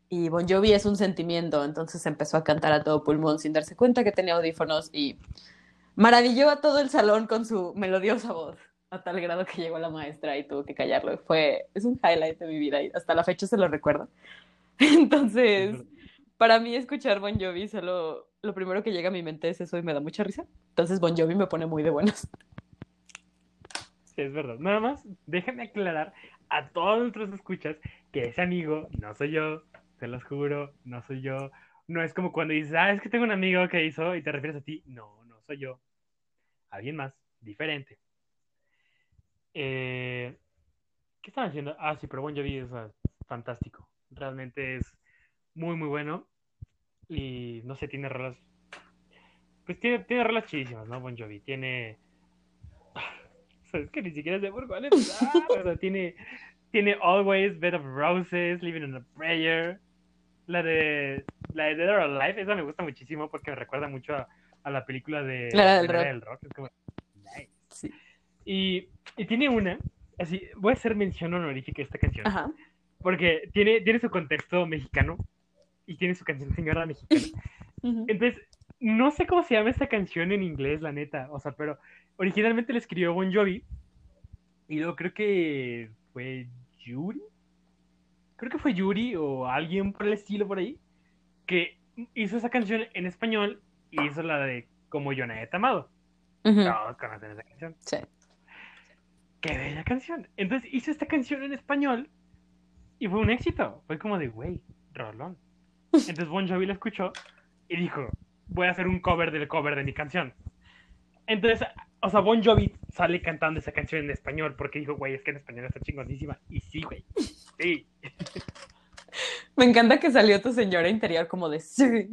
Y Bon Jovi es un sentimiento, entonces empezó a cantar a todo pulmón sin darse cuenta que tenía audífonos y maravilló a todo el salón con su melodiosa voz, a tal grado que llegó la maestra y tuvo que callarlo. Fue, es un highlight de mi vida y hasta la fecha se lo recuerdo. Entonces, para mí escuchar Bon Jovi solo lo primero que llega a mi mente es eso y me da mucha risa. Entonces Bon Jovi me pone muy de buenas. Sí, es verdad. Nada más, déjame aclarar a todos nuestros escuchas que ese amigo no soy yo, te los juro, no soy yo. No es como cuando dices, ah, es que tengo un amigo que hizo y te refieres a ti. No, no soy yo. Alguien más, diferente. Eh, ¿Qué estaban haciendo? Ah, sí, pero Bon Jovi es ah, fantástico. Realmente es muy, muy bueno. Y no sé, tiene rolas. Pues tiene, tiene rolas chidísimas, ¿no? Bon Jovi. Tiene. O sea, es que ni siquiera sé por cuál empezar. O sea, tiene, tiene Always, Bed of Roses, Living in a Prayer. La de, la de Dead or Alive, esa me gusta muchísimo porque me recuerda mucho a, a la película de La del de rock. del rock. Es como. Y, y tiene una, así, voy a hacer mención honorífica a esta canción. Ajá. Porque tiene, tiene su contexto mexicano y tiene su canción señora mexicana. Entonces, no sé cómo se llama esta canción en inglés, la neta. O sea, pero originalmente la escribió Bon Jovi. Y luego creo que fue Yuri. Creo que fue Yuri o alguien por el estilo por ahí. Que hizo esa canción en español y hizo la de Como ha amado. Ujú. Todos conocen esa canción. Sí. Qué bella canción. Entonces hizo esta canción en español y fue un éxito. Fue como de, güey, rolón. Entonces Bon Jovi la escuchó y dijo, voy a hacer un cover del cover de mi canción. Entonces, o sea, Bon Jovi sale cantando esa canción en español porque dijo, güey, es que en español está chingonísima. Y sí, güey. Sí. Me encanta que salió tu señora interior como de sí.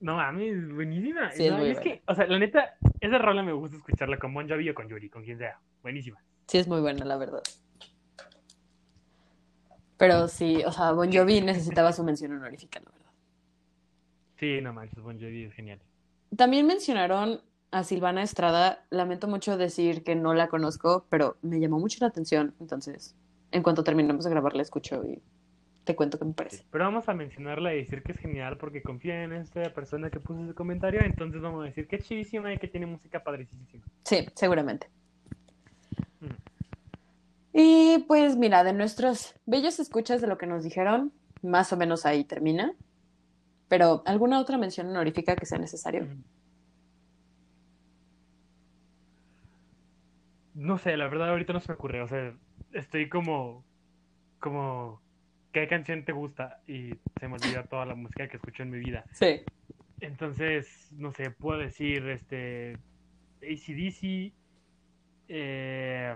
No mames, buenísima. Sí, es No, es que, o sea, la neta, esa rola me gusta escucharla con Bon Jovi o con Yuri, con quien sea. Buenísima. Sí, es muy buena, la verdad. Pero sí, o sea, Bon Jovi necesitaba su mención honorífica, la verdad. Sí, no manches, Bon Jovi es genial. También mencionaron a Silvana Estrada. Lamento mucho decir que no la conozco, pero me llamó mucho la atención. Entonces, en cuanto terminemos de grabar, la escucho y te cuento qué me parece. Pero vamos a mencionarla y decir que es genial porque confía en esta persona que puso ese comentario. Entonces vamos a decir que es chidísima y que tiene música padricísima. Sí, seguramente. Mm. Y pues mira, de nuestros bellos escuchas de lo que nos dijeron, más o menos ahí termina. Pero ¿alguna otra mención honorífica que sea necesario? No sé, la verdad ahorita no se me ocurre. O sea, estoy como. como. ¿Qué canción te gusta? Y se me olvida toda la música que escucho en mi vida. Sí. Entonces, no sé, puedo decir este. ACDC. Eh,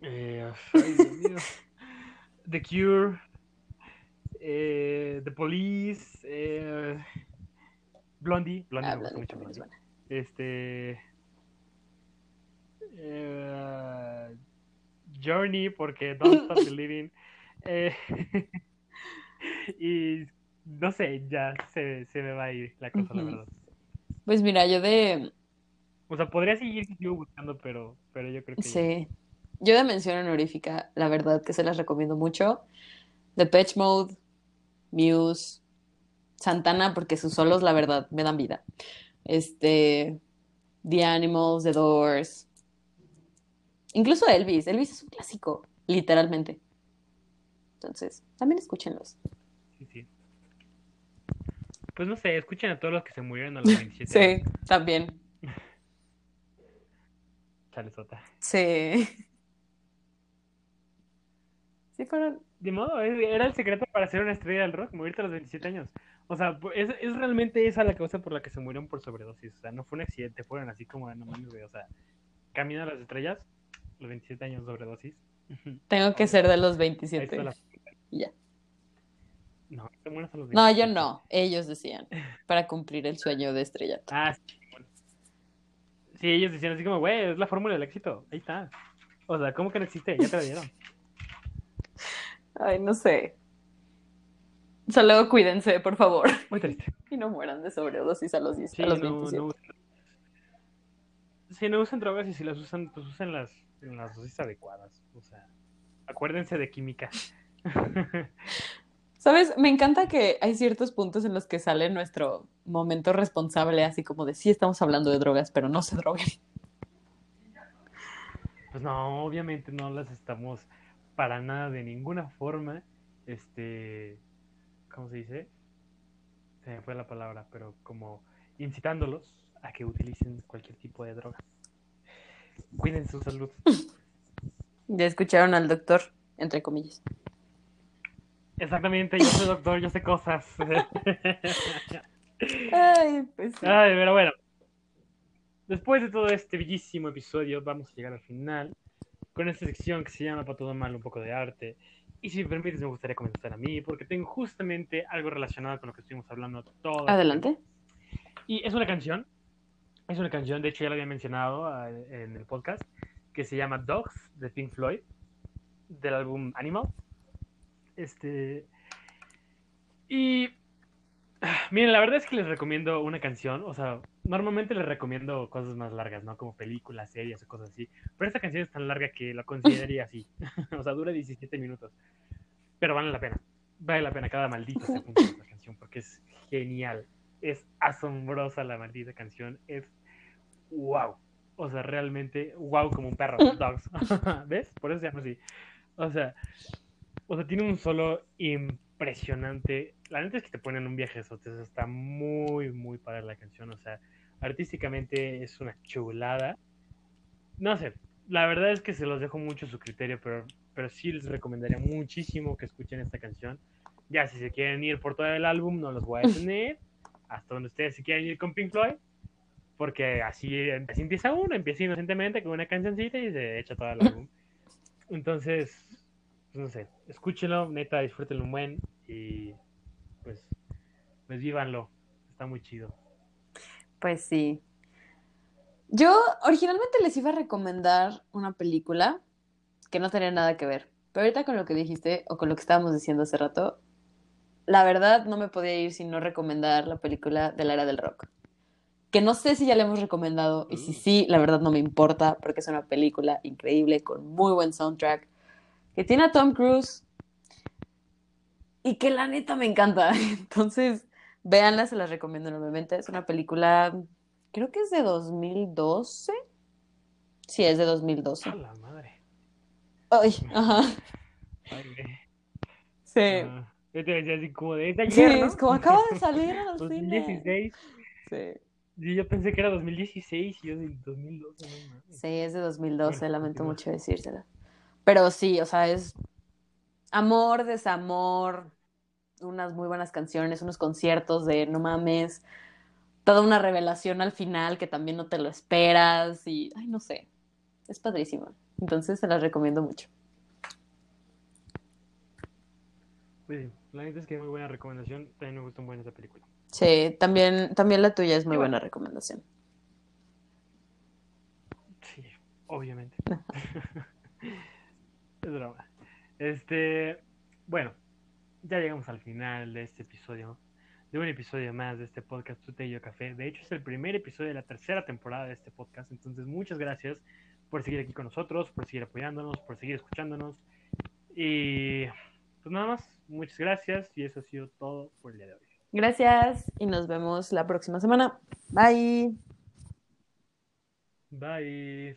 eh, ay, Dios mío. The Cure. eh, The Police. eh, Blondie. Blondie Ah, me gusta Blondie mucho Blondie. Este. eh, Journey, porque Don't Stop Believing. Eh, y no sé, ya se, se me va a ir la cosa, la verdad. Pues mira, yo de, O sea, podría seguir si sigo buscando, pero, pero yo creo que. ya. sí, yo de mención honorífica, la verdad que se las recomiendo mucho. Depeche Mode, Muse, Santana, porque sus solos, la verdad, me dan vida. Este, The Animals, The Doors. Incluso Elvis. Elvis es un clásico, literalmente. Entonces, también escúchenlos. Sí, sí. Pues no sé, escuchen a todos los que se murieron a los 27 años. Sí, también. Chalesota. Sí. Sí, fueron. De modo, era el secreto para ser una estrella del rock, morirte a los 27 años. O sea, es, es realmente esa la causa por la que se murieron por sobredosis. O sea, no fue un accidente, fueron así como, no mames, güey. O sea, camino a las estrellas, los 27 años sobredosis. Tengo que ser de los Ahí 27. La- Ya. No, te mueres a los No, yo 27. no. Ellos decían. Para cumplir el sueño de estrella. Ah, sí. bueno. Sí, ellos decían así como, güey, es la fórmula del éxito. Ahí está. O sea, ¿cómo que no existe? Ya te la dieron. Ay, no sé. Solo cuídense, por favor. Muy triste. Y no mueran de sobredosis a los, 10 Sí, a los no, 27. no usan. Sí, no usan drogas y si las usan, pues usen las, las dosis adecuadas. O sea, acuérdense de química. ¿Sabes? Me encanta que hay ciertos puntos en los que sale nuestro momento responsable, así como de sí estamos hablando de drogas, pero no se droguen. Pues no, obviamente no las estamos para nada de ninguna forma, este, ¿cómo se dice? Se me fue la palabra, pero como incitándolos a que utilicen cualquier tipo de droga. Cuiden su salud. Ya escucharon al doctor, entre comillas. Exactamente, yo soy doctor, yo sé cosas. Ay, pues sí. Ay, pero bueno. Después de todo este bellísimo episodio, vamos a llegar al final con esta sección que se llama Para todo mal, un poco de arte. Y si me permites, me gustaría comenzar a mí, porque tengo justamente algo relacionado con lo que estuvimos hablando todo. Adelante. Y es una canción. Es una canción, de hecho ya la había mencionado ah, en el podcast, que se llama Dogs de Pink Floyd, del álbum Animal. Este. Y miren, la verdad es que les recomiendo una canción, o sea, normalmente les recomiendo cosas más largas, ¿no? Como películas, series o cosas así. Pero esta canción es tan larga que la consideraría así. o sea, dura 17 minutos. Pero vale la pena. Vale la pena cada maldito segundo de esta canción porque es genial. Es asombrosa la maldita canción. Es wow. O sea, realmente wow como un perro. Dogs. ¿Ves? Por eso se llama así. O sea, o sea, tiene un solo impresionante. La neta es que te ponen un viaje eso. Está muy, muy para la canción. O sea, artísticamente es una chulada. No sé, la verdad es que se los dejo mucho su criterio, pero, pero sí les recomendaría muchísimo que escuchen esta canción. Ya, si se quieren ir por todo el álbum, no los voy a detener. Hasta donde ustedes se quieren ir con Pink Floyd. Porque así, así empieza uno, empieza inocentemente con una cancioncita y se echa todo el álbum. Entonces, pues no sé, escúchenlo, neta, disfrútenlo un buen y pues, pues vívanlo. Está muy chido. Pues sí. Yo originalmente les iba a recomendar una película que no tenía nada que ver. Pero ahorita con lo que dijiste o con lo que estábamos diciendo hace rato, la verdad no me podía ir sin no recomendar la película de la era del rock. Que no sé si ya le hemos recomendado y si sí, la verdad no me importa porque es una película increíble con muy buen soundtrack, que tiene a Tom Cruise y que la neta me encanta. Entonces, véanla, se las recomiendo enormemente. Es una película, creo que es de 2012. Sí, es de 2012. A la madre. Ay, ajá. Ay. Sí. Ah, yo te decía así como de esta Sí, es como acaba de salir a los cines. 2016. Sí. Sí, yo pensé que era 2016 y yo de 2012, no. Sí, es de 2012, Bueno, lamento mucho decírselo. Pero sí, o sea, es amor, desamor, unas muy buenas canciones, unos conciertos de no mames, toda una revelación al final que también no te lo esperas y, ay, no sé, es padrísima. Entonces se las recomiendo mucho. Sí, la neta es que es muy buena recomendación. También me gustó muy esa película. Sí, también, también la tuya es muy buena recomendación. Sí, obviamente. es broma. Este, bueno, ya llegamos al final de este episodio, de un episodio más de este podcast Tu Té y Yo Café. De hecho, es el primer episodio de la tercera temporada de este podcast. Entonces, muchas gracias por seguir aquí con nosotros, por seguir apoyándonos, por seguir escuchándonos. Y pues nada más, muchas gracias. Y eso ha sido todo por el día de hoy. Gracias y nos vemos la próxima semana. Bye. Bye.